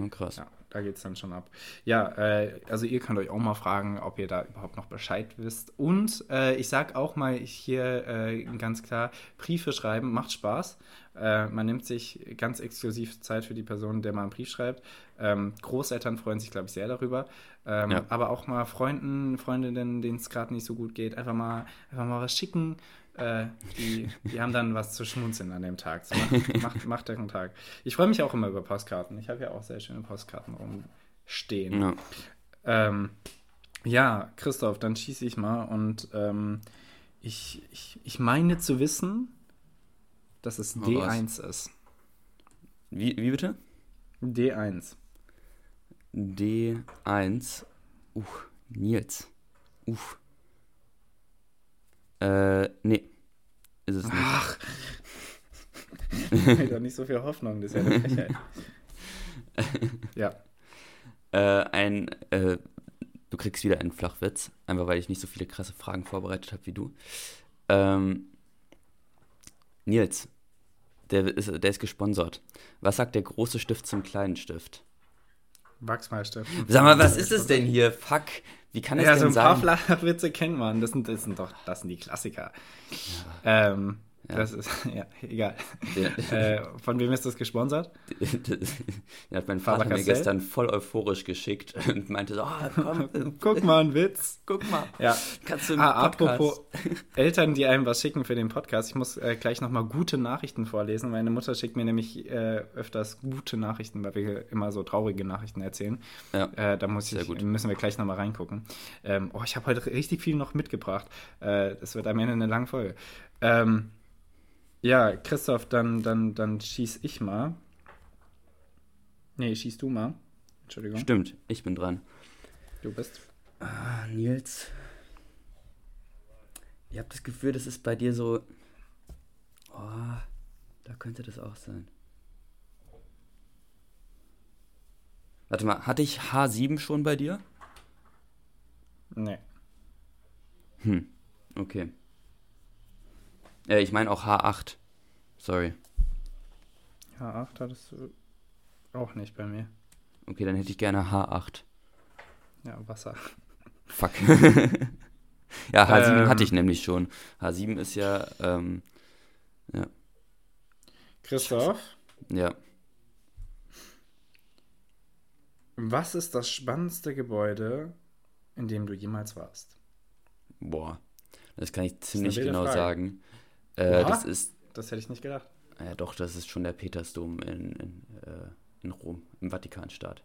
Oh, krass. Ja da geht es dann schon ab. Ja, äh, also ihr könnt euch auch mal fragen, ob ihr da überhaupt noch Bescheid wisst. Und äh, ich sage auch mal hier äh, ganz klar, Briefe schreiben macht Spaß. Äh, man nimmt sich ganz exklusiv Zeit für die Person, der man einen Brief schreibt. Ähm, Großeltern freuen sich, glaube ich, sehr darüber. Ähm, ja. Aber auch mal Freunden, Freundinnen, denen es gerade nicht so gut geht, einfach mal, einfach mal was schicken. Äh, die, die haben dann was zu schmunzeln an dem Tag. So, macht, macht, macht den Tag. Ich freue mich auch immer über Postkarten. Ich habe ja auch sehr schöne Postkarten rumstehen. Ja, ähm, ja Christoph, dann schieße ich mal und ähm, ich, ich, ich meine zu wissen, dass es oh, D1 was? ist. Wie, wie bitte? D1. D1. Uh, Nils. Uff. Äh, nee. Ist es nicht. Ach. doch nicht so viel Hoffnung, das ist ja eine Frechheit. [LAUGHS] ja. Äh, ein, äh, du kriegst wieder einen Flachwitz, einfach weil ich nicht so viele krasse Fragen vorbereitet habe wie du. Ähm, Nils, der ist, der ist gesponsert. Was sagt der große Stift zum kleinen Stift? Wachsmalstift. Sag mal, was ist es denn hier? Fuck. Wie kann es ja, denn sein? Ja, so ein paar Flachwitze kennt man. Das sind, das sind doch, das sind die Klassiker. Ja. Ähm, ja. Das ist, [LAUGHS] ja, egal. Ja. Äh, von wem ist das gesponsert? [LAUGHS] Der hat mein Vater mir gestern voll euphorisch geschickt und meinte so, oh, komm, [LAUGHS] guck mal, ein Witz. Guck mal. Ja. Kannst du ah, apropos Eltern, die einem was schicken für den Podcast. Ich muss äh, gleich nochmal gute Nachrichten vorlesen. Meine Mutter schickt mir nämlich äh, öfters gute Nachrichten, weil wir immer so traurige Nachrichten erzählen. Ja. Äh, da muss ich, müssen wir gleich nochmal reingucken. Ähm, oh, ich habe heute richtig viel noch mitgebracht. Äh, das wird am Ende eine lange Folge. Ähm, ja, Christoph, dann, dann, dann schieß ich mal. Nee, schieß du mal. Entschuldigung. Stimmt, ich bin dran. Du bist. Ah, Nils. Ich habe das Gefühl, das ist bei dir so. Oh, da könnte das auch sein. Warte mal, hatte ich H7 schon bei dir? Nee. Hm, okay. Äh, ich meine auch H8. Sorry. H8 hattest du auch nicht bei mir. Okay, dann hätte ich gerne H8. Ja, Wasser. [LAUGHS] Fuck. [LAUGHS] ja, H7 ähm, hatte ich nämlich schon. H7 ist ja, ähm, ja. Christoph? Ja. Was ist das spannendste Gebäude, in dem du jemals warst? Boah, das kann ich ziemlich genau Frage. sagen. Äh, das ist. Das hätte ich nicht gedacht. Ja, doch, das ist schon der Petersdom in, in, äh, in Rom, im Vatikanstaat.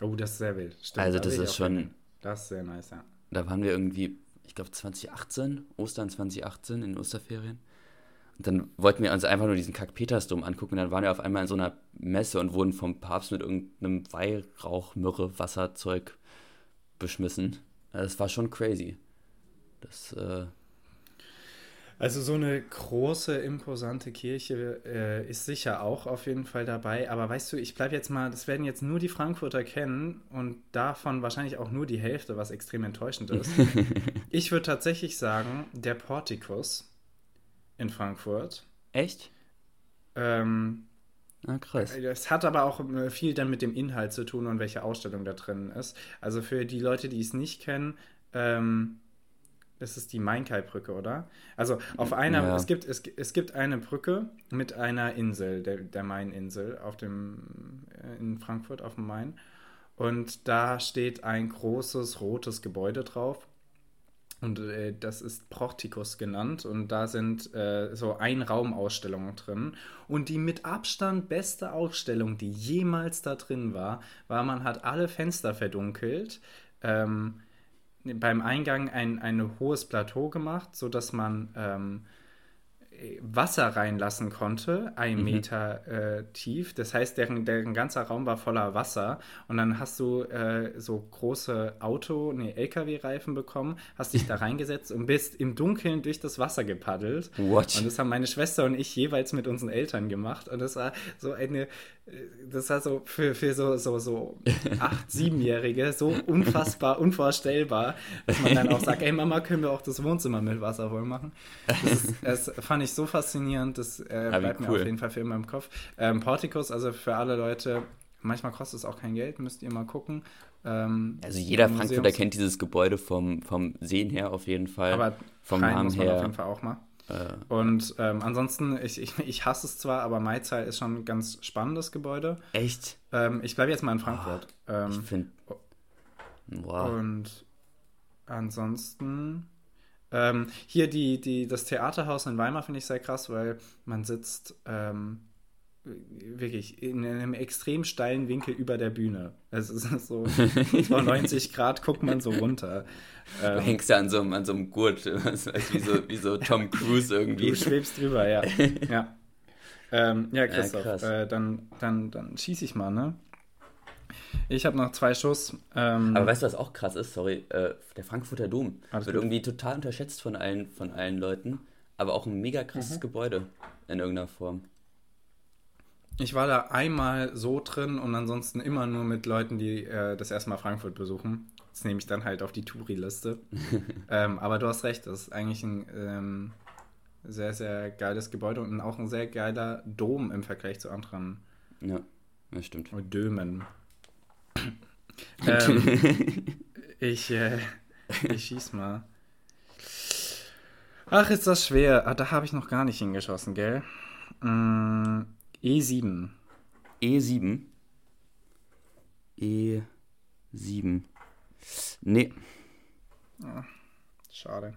Oh, das ist sehr wild. Stimmt, also, das ist schon. Das ist sehr nice, ja. Da waren wir irgendwie, ich glaube, 2018, Ostern 2018 in Osterferien. dann wollten wir uns einfach nur diesen Kack-Petersdom angucken. Und dann waren wir auf einmal in so einer Messe und wurden vom Papst mit irgendeinem Weihrauch, Myrrhe, Wasserzeug beschmissen. Das war schon crazy. Das, äh, also so eine große, imposante Kirche äh, ist sicher auch auf jeden Fall dabei. Aber weißt du, ich bleibe jetzt mal, das werden jetzt nur die Frankfurter kennen und davon wahrscheinlich auch nur die Hälfte, was extrem enttäuschend ist. [LAUGHS] ich würde tatsächlich sagen, der Portikus in Frankfurt. Echt? Ähm, Ah, krass. Es hat aber auch äh, viel dann mit dem Inhalt zu tun und welche Ausstellung da drin ist. Also für die Leute, die es nicht kennen, ähm, das ist die Mainkai-Brücke, oder? Also auf einer, ja. es, gibt, es, es gibt eine Brücke mit einer Insel, der, der Maininsel, auf dem, äh, in Frankfurt auf dem Main. Und da steht ein großes rotes Gebäude drauf. Und äh, das ist Portikus genannt. Und da sind äh, so Einraumausstellungen drin. Und die mit Abstand beste Ausstellung, die jemals da drin war, war, man hat alle Fenster verdunkelt. Ähm, beim Eingang ein, ein hohes Plateau gemacht, sodass man ähm, Wasser reinlassen konnte, ein mhm. Meter äh, tief. Das heißt, deren, deren ganzer Raum war voller Wasser. Und dann hast du äh, so große Auto-, nee, LKW-Reifen bekommen, hast dich da [LAUGHS] reingesetzt und bist im Dunkeln durch das Wasser gepaddelt. What? Und das haben meine Schwester und ich jeweils mit unseren Eltern gemacht. Und das war so eine das war so für, für so, so, so [LAUGHS] acht, siebenjährige so unfassbar, unvorstellbar, dass man dann auch sagt, ey Mama, können wir auch das Wohnzimmer mit Wasser voll machen? Das, ist, [LAUGHS] das fand ich so faszinierend, das äh, bleibt cool. mir auf jeden Fall für immer im Kopf. Ähm, Porticus, also für alle Leute, manchmal kostet es auch kein Geld, müsst ihr mal gucken. Ähm, also jeder Frankfurter kennt dieses Gebäude vom, vom Sehen her auf jeden Fall. Aber vom Namen her. auf jeden Fall auch mal. Äh, und ähm, ansonsten, ich, ich, ich hasse es zwar, aber Maizai ist schon ein ganz spannendes Gebäude. Echt? Ähm, ich bleibe jetzt mal in Frankfurt. Oh, ähm, ich finde. Wow. Und ansonsten. Ähm, hier die, die, das Theaterhaus in Weimar finde ich sehr krass, weil man sitzt ähm, wirklich in einem extrem steilen Winkel über der Bühne. Es ist [LAUGHS] so, [LAUGHS] vor 90 Grad guckt man so runter. Du ähm, hängst ja an so, an so einem Gurt, [LAUGHS] wie so, wie so Tom Cruise irgendwie. Du schwebst drüber, ja. ja. Ähm, ja, Christoph, ja, äh, dann, dann, dann schieße ich mal, ne? Ich habe noch zwei Schuss. Ähm, Aber weißt du, was auch krass ist? Sorry, äh, der Frankfurter Dom wird gut. irgendwie total unterschätzt von allen, von allen Leuten. Aber auch ein mega krasses mhm. Gebäude in irgendeiner Form. Ich war da einmal so drin und ansonsten immer nur mit Leuten, die äh, das erste Mal Frankfurt besuchen. Das nehme ich dann halt auf die Touri-Liste. [LAUGHS] ähm, aber du hast recht, das ist eigentlich ein ähm, sehr, sehr geiles Gebäude und auch ein sehr geiler Dom im Vergleich zu anderen. Ja, das stimmt. Dömen. [LAUGHS] ähm, [LAUGHS] ich, äh, ich schieß mal. Ach, ist das schwer. Ah, da habe ich noch gar nicht hingeschossen, gell? Mm, E7. E7? E7. Nee. Oh, schade.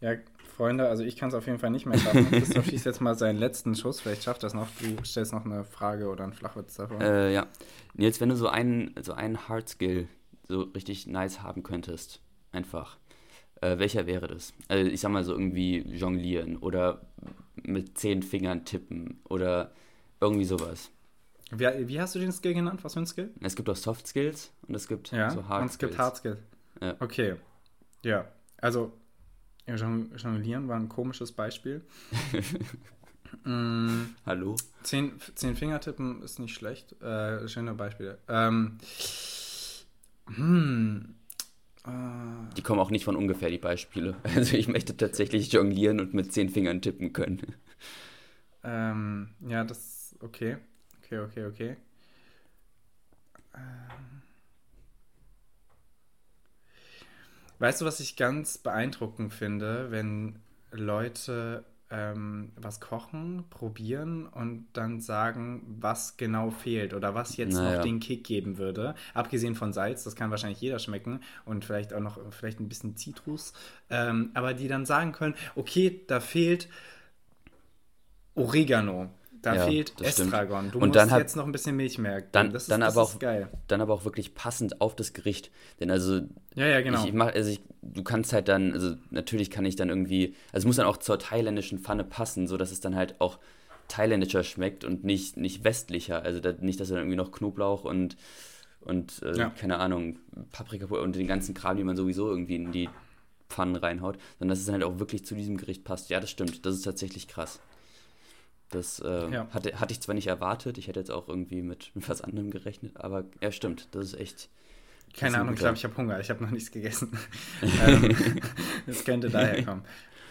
Ja, Freunde, also ich kann es auf jeden Fall nicht mehr schaffen. [LAUGHS] Christoph schießt jetzt mal seinen letzten Schuss. Vielleicht schafft das noch. Du stellst noch eine Frage oder einen Flachwitz davor. Äh, ja. Jetzt, wenn du so einen, so einen Hard Skill so richtig nice haben könntest, einfach, äh, welcher wäre das? Also ich sag mal so irgendwie jonglieren oder mit zehn Fingern tippen oder irgendwie sowas. Wie, wie hast du den Skill genannt? Was für ein Skill? Es gibt auch Soft Skills und es gibt ja, so Hard und es Skills. gibt Hard Skills. Ja. Okay. Ja, also Jonglieren war ein komisches Beispiel. [LAUGHS] mm, Hallo? Zehn, zehn Finger tippen ist nicht schlecht. Äh, schöne Beispiele. Ähm, hm, die kommen auch nicht von ungefähr, die Beispiele. [LAUGHS] Also ich möchte tatsächlich jonglieren und mit zehn Fingern tippen können. Ähm, ja, das okay. Okay, okay, okay. Ähm. Weißt du, was ich ganz beeindruckend finde, wenn Leute ähm, was kochen, probieren und dann sagen, was genau fehlt oder was jetzt naja. noch den Kick geben würde. Abgesehen von Salz, das kann wahrscheinlich jeder schmecken und vielleicht auch noch vielleicht ein bisschen Zitrus. Ähm, aber die dann sagen können, okay, da fehlt Oregano. Da ja, fehlt Estragon. Du und musst dann hat, jetzt noch ein bisschen Milch merken. Dann, das ist, dann, das aber auch, geil. dann aber auch wirklich passend auf das Gericht. Denn also Ja, ja, genau. Ich, ich mach, also ich, du kannst halt dann, also natürlich kann ich dann irgendwie, also es muss dann auch zur thailändischen Pfanne passen, so dass es dann halt auch thailändischer schmeckt und nicht, nicht westlicher. Also da, nicht, dass du dann irgendwie noch Knoblauch und, und äh, ja. keine Ahnung, Paprika und den ganzen Kram, den man sowieso irgendwie in die Pfannen reinhaut, sondern dass es dann halt auch wirklich zu diesem Gericht passt. Ja, das stimmt. Das ist tatsächlich krass. Das äh, ja. hatte, hatte ich zwar nicht erwartet, ich hätte jetzt auch irgendwie mit [LAUGHS] was anderem gerechnet, aber ja, stimmt. Das ist echt. Keine Ahnung, ich glaube, ich habe Hunger. Ich habe noch nichts gegessen. [LAUGHS] ähm, das könnte daher [LAUGHS] kommen.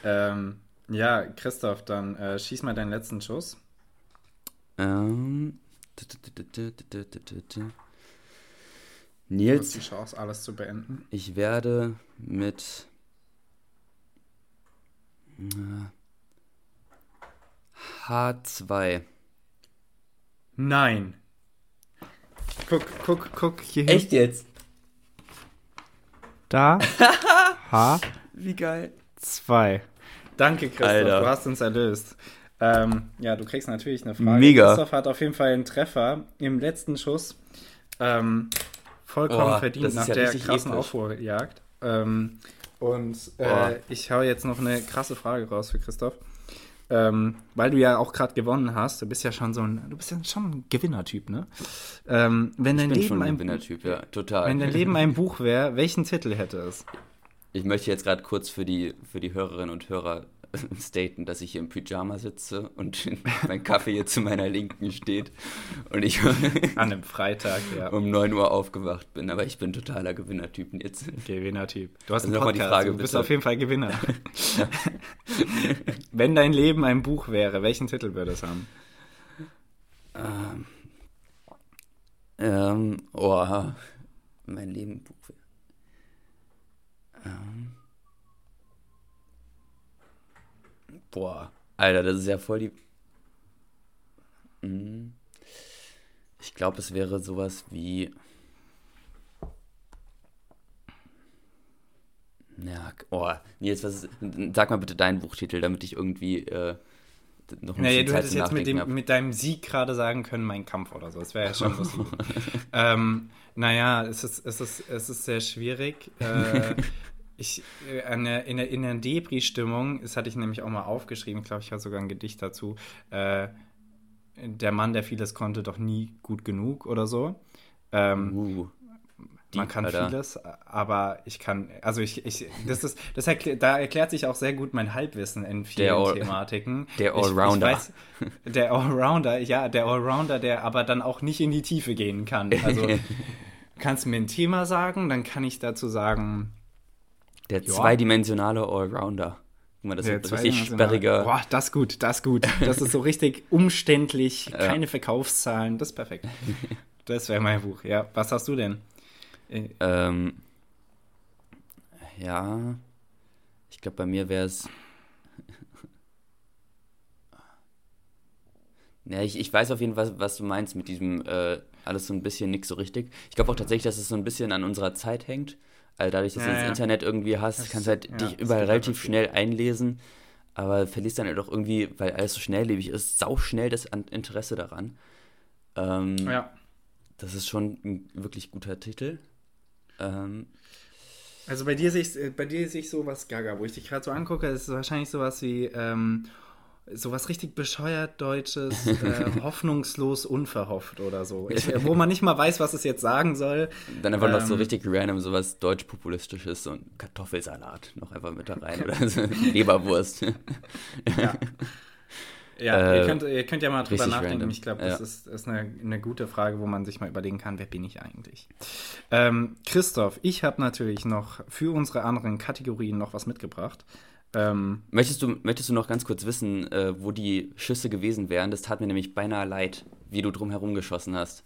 Ähm, ja, Christoph, dann äh, schieß mal deinen letzten Schuss. Ähm. Nils. die Chance, alles zu beenden. Ich werde mit. H2. Nein. Guck, guck, guck hier. Echt jetzt? Da. [LAUGHS] H. Wie geil. 2. Danke, Christoph. Alter. Du hast uns erlöst. Ähm, ja, du kriegst natürlich eine Frage. Mega. Christoph hat auf jeden Fall einen Treffer im letzten Schuss. Ähm, vollkommen oh, verdient nach ja der krassen Aufholjagd. Ähm, und äh, oh. ich hau jetzt noch eine krasse Frage raus für Christoph. Ähm, weil du ja auch gerade gewonnen hast, du bist ja schon so ein, du bist ja schon ein Gewinnertyp, ne? Ähm, wenn dein ich bin Leben schon ein Gewinnertyp, ja, total. Wenn dein Leben ein Buch wäre, welchen Titel hätte es? Ich möchte jetzt gerade kurz für die, für die Hörerinnen und Hörer [LAUGHS] staten, dass ich hier im Pyjama sitze und [LAUGHS] mein Kaffee hier zu meiner Linken steht und ich [LAUGHS] an einem Freitag ja. um 9 Uhr aufgewacht bin. Aber ich bin totaler Gewinnertyp jetzt. Gewinnertyp. Du hast also einen Podcast, Frage, du bist bitte. auf jeden Fall Gewinner. Wenn dein Leben ein Buch wäre, welchen Titel würde es haben? Ähm, ähm, oh, mein Leben ein Buch wäre. Ähm, Boah, Alter, das ist ja voll die. Hm. Ich glaube, es wäre sowas wie. Ja, oh, Nils, was ist, sag mal bitte deinen Buchtitel, damit ich irgendwie äh, noch ein naja, du hättest jetzt mit, dem, mit deinem Sieg gerade sagen können, mein Kampf oder so. Das wäre ja schon lustig. [LAUGHS] ähm, naja, es ist, es, ist, es ist sehr schwierig. Äh, [LAUGHS] Ich, äh, in der, in der, in der Depri-Stimmung, das hatte ich nämlich auch mal aufgeschrieben, ich glaube, ich habe sogar ein Gedicht dazu, äh, der Mann, der vieles konnte, doch nie gut genug oder so. Ähm, uh, man kann Alter. vieles, aber ich kann, also ich, ich das ist, das erklär, da erklärt sich auch sehr gut mein Halbwissen in vielen der All, Thematiken. Der Allrounder. Ich, ich weiß, der Allrounder, ja, der Allrounder, der aber dann auch nicht in die Tiefe gehen kann. Also [LAUGHS] kannst du mir ein Thema sagen, dann kann ich dazu sagen, der ja. zweidimensionale Allrounder. Guck mal, das ist ein richtig sperriger. Boah, das ist gut, das ist gut. Das ist so richtig umständlich, [LAUGHS] keine Verkaufszahlen, das ist perfekt. [LAUGHS] Das wäre mein Buch, ja. Was hast du denn? Äh, ähm, ja, ich glaube, bei mir wäre es. [LAUGHS] Ja, ich, ich weiß auf jeden Fall, was du meinst mit diesem äh, alles so ein bisschen nix so richtig. Ich glaube auch tatsächlich, dass es so ein bisschen an unserer Zeit hängt. Also dadurch, dass ja, du das ja. Internet irgendwie hast, das, kannst du halt ja, dich überall relativ schnell einlesen, aber verlierst dann halt auch irgendwie, weil alles so schnelllebig ist, sau schnell das Interesse daran. Ähm, ja. Das ist schon ein wirklich guter Titel. Ähm, also bei dir sehe ich, äh, bei dir sehe ich sowas Gaga, wo ich dich gerade so angucke, ist wahrscheinlich sowas wie ähm, sowas richtig bescheuert Deutsches, [LAUGHS] äh, hoffnungslos unverhofft oder so. Ich, [LAUGHS] wo man nicht mal weiß, was es jetzt sagen soll. Dann einfach ähm, noch so ähm, richtig random, sowas deutsch-populistisches, so ein Kartoffelsalat noch einfach mit da rein [LAUGHS] oder so Leberwurst. ja. Ja, äh, ihr, könnt, ihr könnt ja mal drüber nachdenken. Random. Ich glaube, das ja. ist, ist eine, eine, gute Frage, wo man sich mal überlegen kann, wer bin ich eigentlich? Ähm, Christoph, ich habe natürlich noch für unsere anderen Kategorien noch was mitgebracht. Ähm, möchtest, du, möchtest du noch ganz kurz wissen, äh, wo die Schüsse gewesen wären? Das tat mir nämlich beinahe leid, wie du drum herum geschossen hast.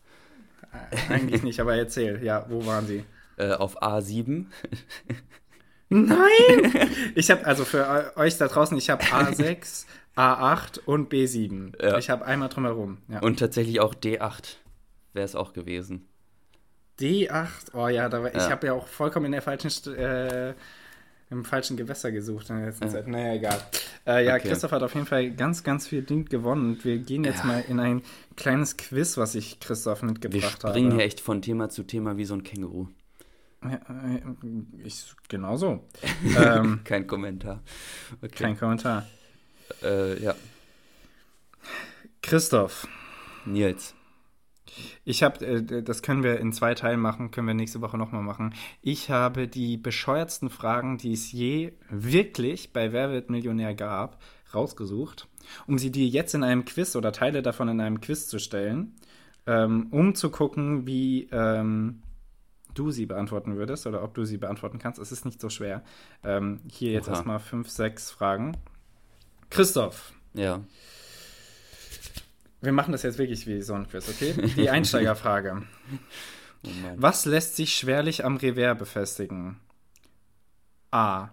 Äh, eigentlich nicht, aber erzähl. Ja, wo waren sie? Äh, auf A7. Nein! [LAUGHS] Ich habe, also für euch da draußen, ich habe A6, A8 und B7. Ja. Ich habe einmal drumherum. Ja. Und tatsächlich auch D8 wäre es auch gewesen. D8? Oh ja, da war, ja. ich habe ja auch vollkommen in der falschen äh, im falschen Gewässer gesucht in der letzten ja. Zeit. Naja, egal. Äh, ja, okay. Christoph hat auf jeden Fall ganz, ganz viel Ding gewonnen. Und wir gehen jetzt ja. mal in ein kleines Quiz, was ich Christoph mitgebracht habe. Wir springen habe. hier echt von Thema zu Thema wie so ein Känguru. ich, genau so. [LAUGHS] ähm, kein Kommentar. Okay. Kein Kommentar. Äh, ja. Christoph. Nils. Ich habe, äh, das können wir in zwei Teilen machen, können wir nächste Woche nochmal machen. Ich habe die bescheuertsten Fragen, die es je wirklich bei Wer wird Millionär gab, rausgesucht, um sie dir jetzt in einem Quiz oder Teile davon in einem Quiz zu stellen, ähm, um zu gucken, wie ähm, du sie beantworten würdest oder ob du sie beantworten kannst. Es ist nicht so schwer. Ähm, hier jetzt erstmal fünf, sechs Fragen. Christoph. Ja. Wir machen das jetzt wirklich wie so ein Quiz, okay? Die Einsteigerfrage. [LAUGHS] oh Was lässt sich schwerlich am Revers befestigen? A.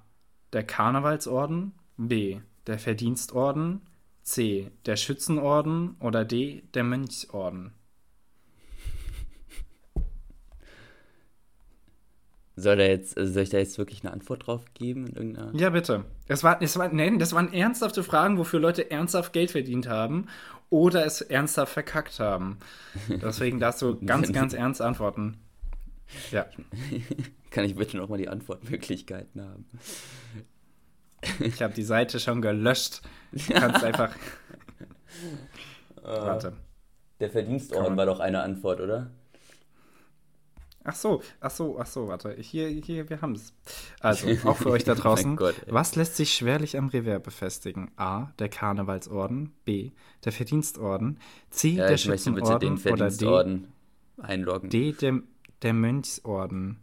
Der Karnevalsorden. B. Der Verdienstorden. C. Der Schützenorden. Oder D. Der Mönchsorden. Soll, er jetzt, also soll ich da jetzt wirklich eine Antwort drauf geben? In Ja, bitte. Es war, es war, nein, das waren ernsthafte Fragen, wofür Leute ernsthaft Geld verdient haben oder es ernsthaft verkackt haben. Deswegen darfst du [LAUGHS] ganz, ganz ernst antworten. Ja. [LAUGHS] Kann ich bitte nochmal die Antwortmöglichkeiten haben? Ich habe die Seite schon gelöscht. Du kannst [LAUGHS] einfach. Warte. Der Verdienstorden war doch eine Antwort, oder? Ach so, ach so, ach so, warte. Hier, hier, wir haben es. Also, auch für euch da [LAUGHS] draußen. Gott, was lässt sich schwerlich am Revers befestigen? A, der Karnevalsorden. B, der Verdienstorden. C, ja, der Schützenorden. Oder D, einloggen. D, der, der Mönchsorden.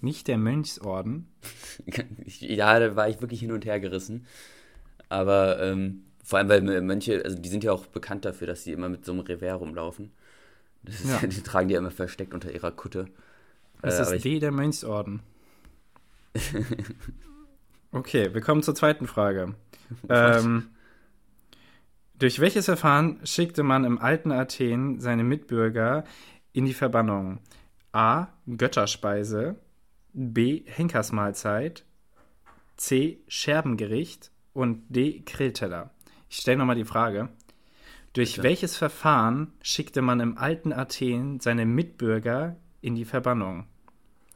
Nicht der Mönchsorden? [LAUGHS] ja, da war ich wirklich hin und her gerissen. Aber ähm, vor allem, weil Mönche, also die sind ja auch bekannt dafür, dass sie immer mit so einem Revers rumlaufen. Ja. die tragen die ja immer versteckt unter ihrer Kutte. Das äh, ist D, der Mönchsorden. [LAUGHS] okay, wir kommen zur zweiten Frage. [LAUGHS] ähm, durch welches Verfahren schickte man im alten Athen seine Mitbürger in die Verbannung? A. Götterspeise. B. Henkersmahlzeit. C. Scherbengericht. Und D. Grillteller. Ich stelle nochmal die Frage. Durch Bitte? welches Verfahren schickte man im alten Athen seine Mitbürger in die Verbannung?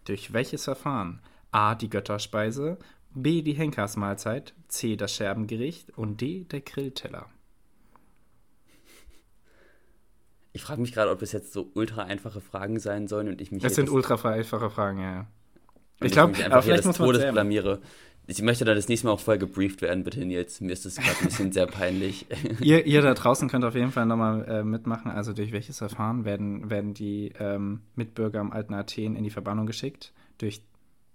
Durch welches Verfahren? A. Die Götterspeise, B. Die Henkersmahlzeit, C. Das Scherbengericht und D. Der Grillteller. Ich frage mich gerade, ob das jetzt so ultra einfache Fragen sein sollen und ich mich. Es sind ultra einfache Fragen, ja. Ich, ich glaube, aber vielleicht muss man blamiere ich möchte da das nächste Mal auch voll gebrieft werden, bitte Nils. Mir ist das gerade ein bisschen sehr peinlich. [LAUGHS] ihr, ihr da draußen könnt auf jeden Fall nochmal äh, mitmachen. Also durch welches Verfahren werden, werden die ähm, Mitbürger im alten Athen in die Verbannung geschickt? Durch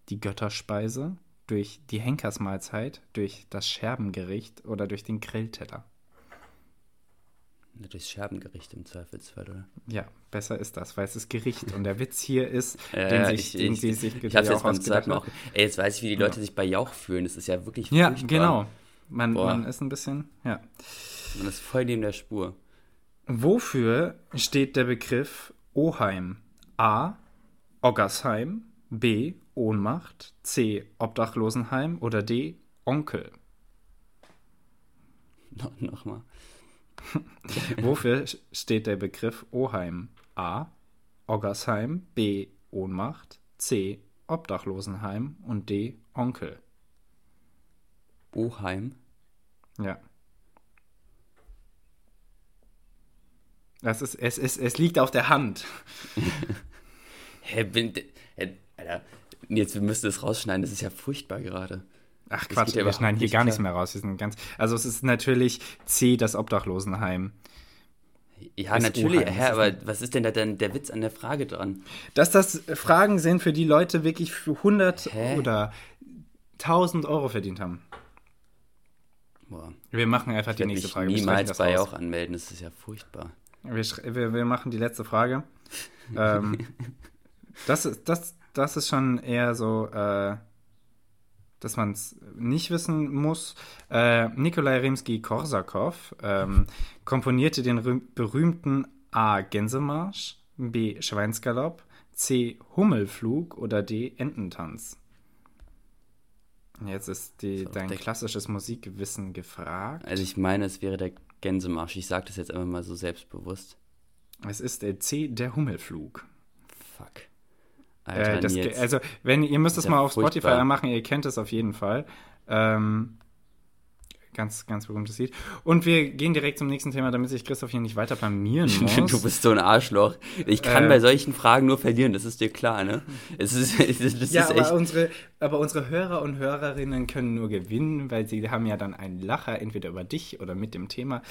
die Götterspeise, durch die Henkersmahlzeit, durch das Scherbengericht oder durch den Grillteller? Durchs Scherbengericht im Zweifelsfall, oder? Ja, besser ist das, weil es ist Gericht. Und der Witz hier ist, [LAUGHS] äh, den sich, ich, den ich, sie sich ich hab's jetzt beim zweiten auch. Ey, jetzt weiß ich, wie die Leute ja. sich bei Jauch fühlen. Das ist ja wirklich Ja, furchtbar. genau. Man, man ist ein bisschen, ja. Man ist voll neben der Spur. Wofür steht der Begriff Oheim? A. Oggersheim. B. Ohnmacht. C. Obdachlosenheim. Oder D. Onkel. No, Nochmal. [LAUGHS] Wofür steht der Begriff Oheim? A. Oggersheim, B. Ohnmacht, C. Obdachlosenheim und D. Onkel. Oheim? Ja. Das ist, es, es, es liegt auf der Hand. [LAUGHS] Hä, bin, hä, Alter, jetzt, wir müssen das rausschneiden, das ist ja furchtbar gerade. Ach Quatsch, wir schneiden hier gar nichts mehr raus. Wir sind ganz, also es ist natürlich C, das Obdachlosenheim. Ja, natürlich, Hä, aber was ist denn da denn der Witz an der Frage dran? Dass das Fragen sind, für die Leute wirklich für 100 Hä? oder 1000 Euro verdient haben. Boah. Wir machen einfach ich die nächste Frage. Ich niemals bei auch anmelden, das ist ja furchtbar. Wir, wir, wir machen die letzte Frage. [LAUGHS] ähm, das, ist, das, das ist schon eher so, äh, dass man es nicht wissen muss. Äh, Nikolai Rimsky-Korsakow ähm, komponierte den berühmten A. Gänsemarsch, B. Schweinsgalopp, C. Hummelflug oder D. Ententanz. Jetzt ist die, dein klassisches Musikwissen gefragt. Also ich meine, es wäre der Gänsemarsch. Ich sage das jetzt einfach mal so selbstbewusst. Es ist der C. Der Hummelflug. Fuck. Alter, äh, das, also, wenn ihr müsst es mal auf furchtbar. Spotify machen, ihr kennt es auf jeden Fall. Ähm, ganz, ganz berühmtes Lied. Und wir gehen direkt zum nächsten Thema, damit sich Christoph hier nicht weiter blamieren [LAUGHS] muss. du bist so ein Arschloch. Ich kann äh, bei solchen Fragen nur verlieren, das ist dir klar, ne? [LAUGHS] Es ist, das ja, ist aber, echt... unsere, aber unsere Hörer und Hörerinnen können nur gewinnen, weil sie haben ja dann einen Lacher, entweder über dich oder mit dem Thema.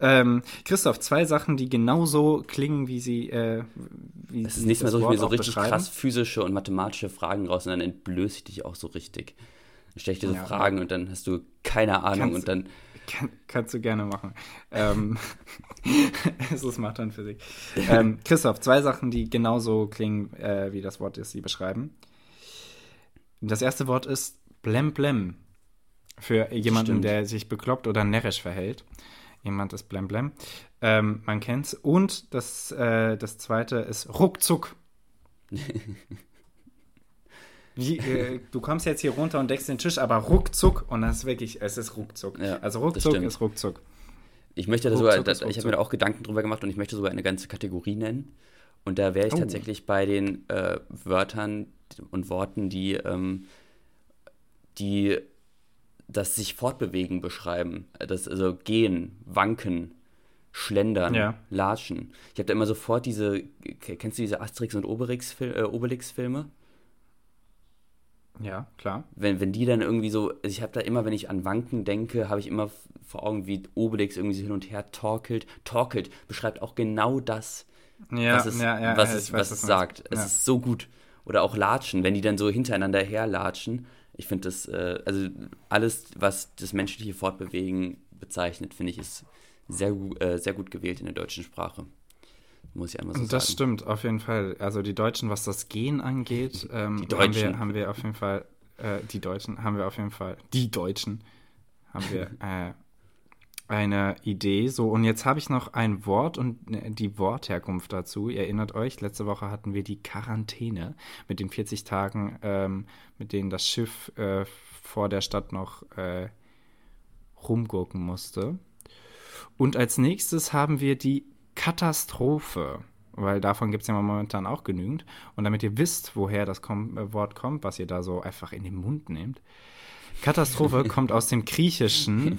Ähm, Christoph, zwei Sachen, die genauso klingen, wie sie. Äh, wie es ist nicht mehr so, ich mir so richtig krass physische und mathematische Fragen raus und dann entblöße ich dich auch so richtig. Dann stelle ich dir so ja, Fragen und dann hast du keine Ahnung kannst, und dann. Kann, kannst du gerne machen. ähm, [LAUGHS] es ist Mathe und Physik. [LAUGHS] Ähm, Christoph, zwei Sachen, die genauso klingen, äh, wie das Wort ist, sie beschreiben. Das erste Wort ist blem blem. Für jemanden, Stimmt. der sich bekloppt oder närrisch verhält. Jemand ist blem blem. Ähm, man kennt's. Und das, äh, das zweite ist ruckzuck. [LAUGHS] Wie, äh, du kommst jetzt hier runter und deckst den Tisch, aber ruckzuck und das ist wirklich, es ist ruckzuck. Ja, also ruckzuck ist ruckzuck. Ich möchte da sogar, das, ich habe mir da auch Gedanken drüber gemacht und ich möchte sogar eine ganze Kategorie nennen. Und da wäre ich oh. tatsächlich bei den äh, Wörtern und Worten, die, ähm, die das sich fortbewegen beschreiben. Das, also gehen, wanken, schlendern, ja. latschen. Ich habe da immer sofort diese, kennst du diese Asterix und Obelix-Filme? Ja, klar. Wenn, wenn die dann irgendwie so, also ich habe da immer, wenn ich an Wanken denke, habe ich immer vor Augen, wie Obelix irgendwie so hin und her torkelt. Torkelt beschreibt auch genau das, ja, was es, ja, ja, was es, weiß, was es sagt. Es ist so gut. Oder auch Latschen, wenn die dann so hintereinander herlatschen. Ich finde das, äh, also alles, was das menschliche Fortbewegen bezeichnet, finde ich, ist sehr, äh, sehr gut gewählt in der deutschen Sprache muss ich einmal so das sagen. Das stimmt, auf jeden Fall. Also die Deutschen, was das Gehen angeht, ähm, die Deutschen. Haben, wir, haben wir auf jeden Fall, äh, die Deutschen haben wir auf jeden Fall, die Deutschen haben wir [LAUGHS] äh, eine Idee. So, und jetzt habe ich noch ein Wort und äh, die Wortherkunft dazu. Ihr erinnert euch, letzte Woche hatten wir die Quarantäne mit den 40 Tagen, ähm, mit denen das Schiff äh, vor der Stadt noch äh, rumgurken musste. Und als nächstes haben wir die Katastrophe, weil davon gibt es ja momentan auch genügend. Und damit ihr wisst, woher das kom äh, Wort kommt, was ihr da so einfach in den Mund nehmt. Katastrophe [LAUGHS] kommt aus dem Griechischen.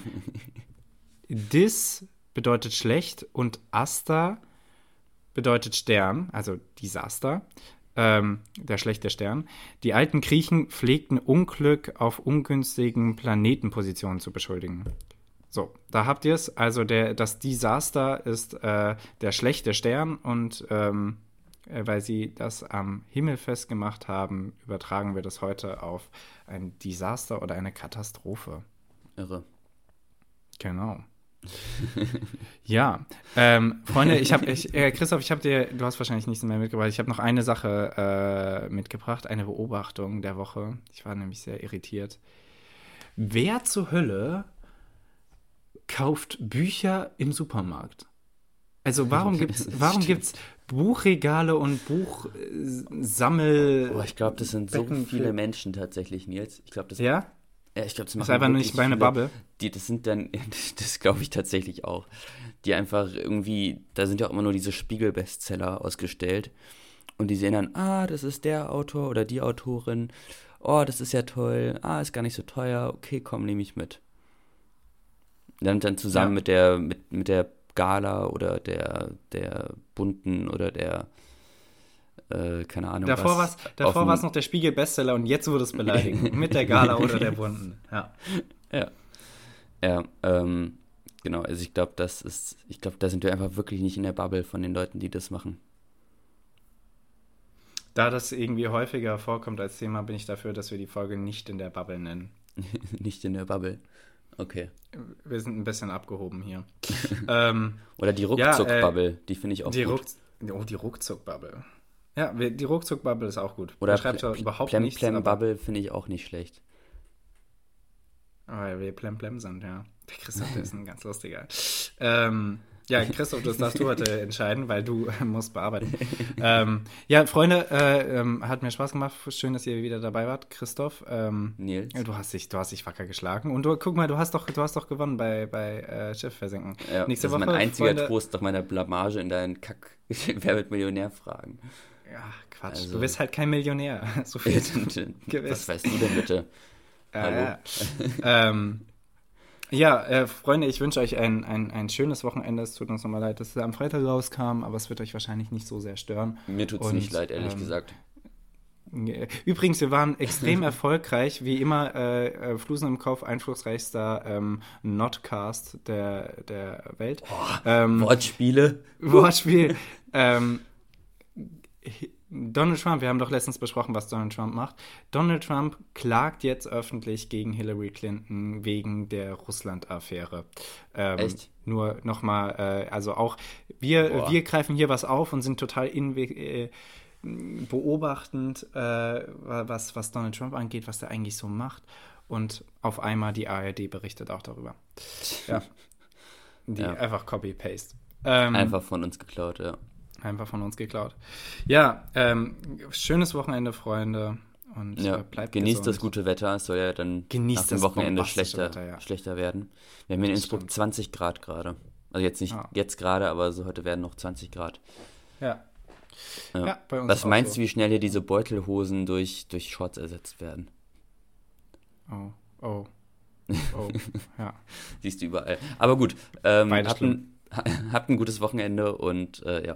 Dis bedeutet schlecht und Asta bedeutet Stern, also Desaster, ähm, der schlechte Stern. Die alten Griechen pflegten Unglück auf ungünstigen Planetenpositionen zu beschuldigen. So, da habt ihr es. Also der, das Desaster ist äh, der schlechte Stern und ähm, äh, weil sie das am Himmel festgemacht haben, übertragen wir das heute auf ein Desaster oder eine Katastrophe. Irre. Genau. [LAUGHS] ja, ähm, Freunde, ich habe, ich, äh, Christoph, ich habe dir, du hast wahrscheinlich nichts mehr mitgebracht. Ich habe noch eine Sache äh, mitgebracht, eine Beobachtung der Woche. Ich war nämlich sehr irritiert. Wer zur Hölle kauft Bücher im Supermarkt? Also warum [LAUGHS] gibt's warum gibt's Buchregale und Buchsammel? Oh, ich glaube, das sind so viele Menschen tatsächlich, Nils. Ich glaube, das Ja? Ja, ich glaube, das ist einfach nicht meine viele, Bubble. Die, das sind dann, [LAUGHS] das glaube ich tatsächlich auch. Die einfach irgendwie, da sind ja auch immer nur diese Spiegel-Bestseller ausgestellt. Und die sehen dann, ah, das ist der Autor oder die Autorin. Oh, das ist ja toll. Ah, ist gar nicht so teuer. Okay, komm, nehme ich mit. Dann, dann zusammen ja. mit der, mit, mit der Gala oder der, der bunten oder der, äh, keine Ahnung. Davor war es noch der Spiegel-Bestseller und jetzt wurde es beleidigt. [LAUGHS] mit der Gala oder der [LAUGHS] bunten. Ja. Ja. Ja, ähm, genau. Also ich glaube, das ist, ich glaube, da sind wir einfach wirklich nicht in der Bubble von den Leuten, die das machen. Da das irgendwie häufiger vorkommt als Thema, bin ich dafür, dass wir die Folge nicht in der Bubble nennen. [LAUGHS] nicht in der Bubble. Okay. Wir sind ein bisschen abgehoben hier. [LAUGHS] ähm, Oder die Ruckzuck-Bubble, ja, äh, die finde ich auch die gut. Ruck, oh, die Ruckzuck-Bubble. Ja, die Ruckzuck-Bubble ist auch gut. Oder schreibt Pl überhaupt Plem, nichts. Plem-Bubble finde ich auch nicht schlecht. Oh, ja, wir Plem Plem sind, ja. Der Christoph ist ein ganz lustiger. Ähm, ja, Christoph, das darfst du heute [LAUGHS] entscheiden, weil du äh, musst bearbeiten. ähm, ja, Freunde, äh, ähm, hat mir Spaß gemacht. Schön, dass ihr wieder dabei wart. Christoph, ähm, Nils. Du hast dich, du hast dich wacker geschlagen. Und du, guck mal, du hast doch, du hast doch gewonnen bei, bei äh, Schiff versenken. Ja, Nächste das Woche, ist mein einziger Freunde, Trost nach meiner Blamage in deinen Kack [LAUGHS] Wer wird Millionär fragen. Ja, Quatsch. Also, du bist halt kein Millionär. [LAUGHS] So viel. Was weißt du denn bitte? Hallo. ähm, ja, äh, Freunde, ich wünsche euch ein, ein, ein schönes Wochenende. Es tut uns nochmal leid, dass es am Freitag rauskam, aber es wird euch wahrscheinlich nicht so sehr stören. Mir tut es nicht leid, ehrlich ähm, gesagt. Übrigens, wir waren extrem [LAUGHS] erfolgreich, wie immer, äh, äh, Flusen im Kopf, einflussreichster ähm, Notcast der, der Welt. Oh, ähm, Wortspiele. Wortspiel. [LAUGHS] ähm, Donald Trump, wir haben doch letztens besprochen, was Donald Trump macht. Donald Trump klagt jetzt öffentlich gegen Hillary Clinton wegen der Russland-Affäre. Ähm, Echt? Nur nochmal, äh, also auch, wir, wir greifen hier was auf und sind total äh, beobachtend, äh, was, was Donald Trump angeht, was der eigentlich so macht. Und auf einmal die ARD berichtet auch darüber. Ja. [LAUGHS] Die ja. einfach Copy-Paste. Ähm, einfach von uns geklaut, ja. Einfach von uns geklaut. Ja, ähm, schönes Wochenende, Freunde. Und ja, äh, bleibt genießt gesund. das gute Wetter. Es soll ja dann genießt nach dem Wochenende schlechter, Wetter, ja. schlechter werden. Wir haben in Innsbruck stimmt. 20 Grad gerade. Also jetzt nicht ja. jetzt gerade, aber so heute werden noch 20 Grad. Ja. ja. ja bei uns Was meinst so. du, wie schnell hier diese Beutelhosen durch, durch Shorts ersetzt werden? Oh, oh. [LAUGHS] Oh, ja. Siehst du überall. Aber gut, ähm, habt, ein, [LAUGHS] habt ein gutes Wochenende und äh, ja.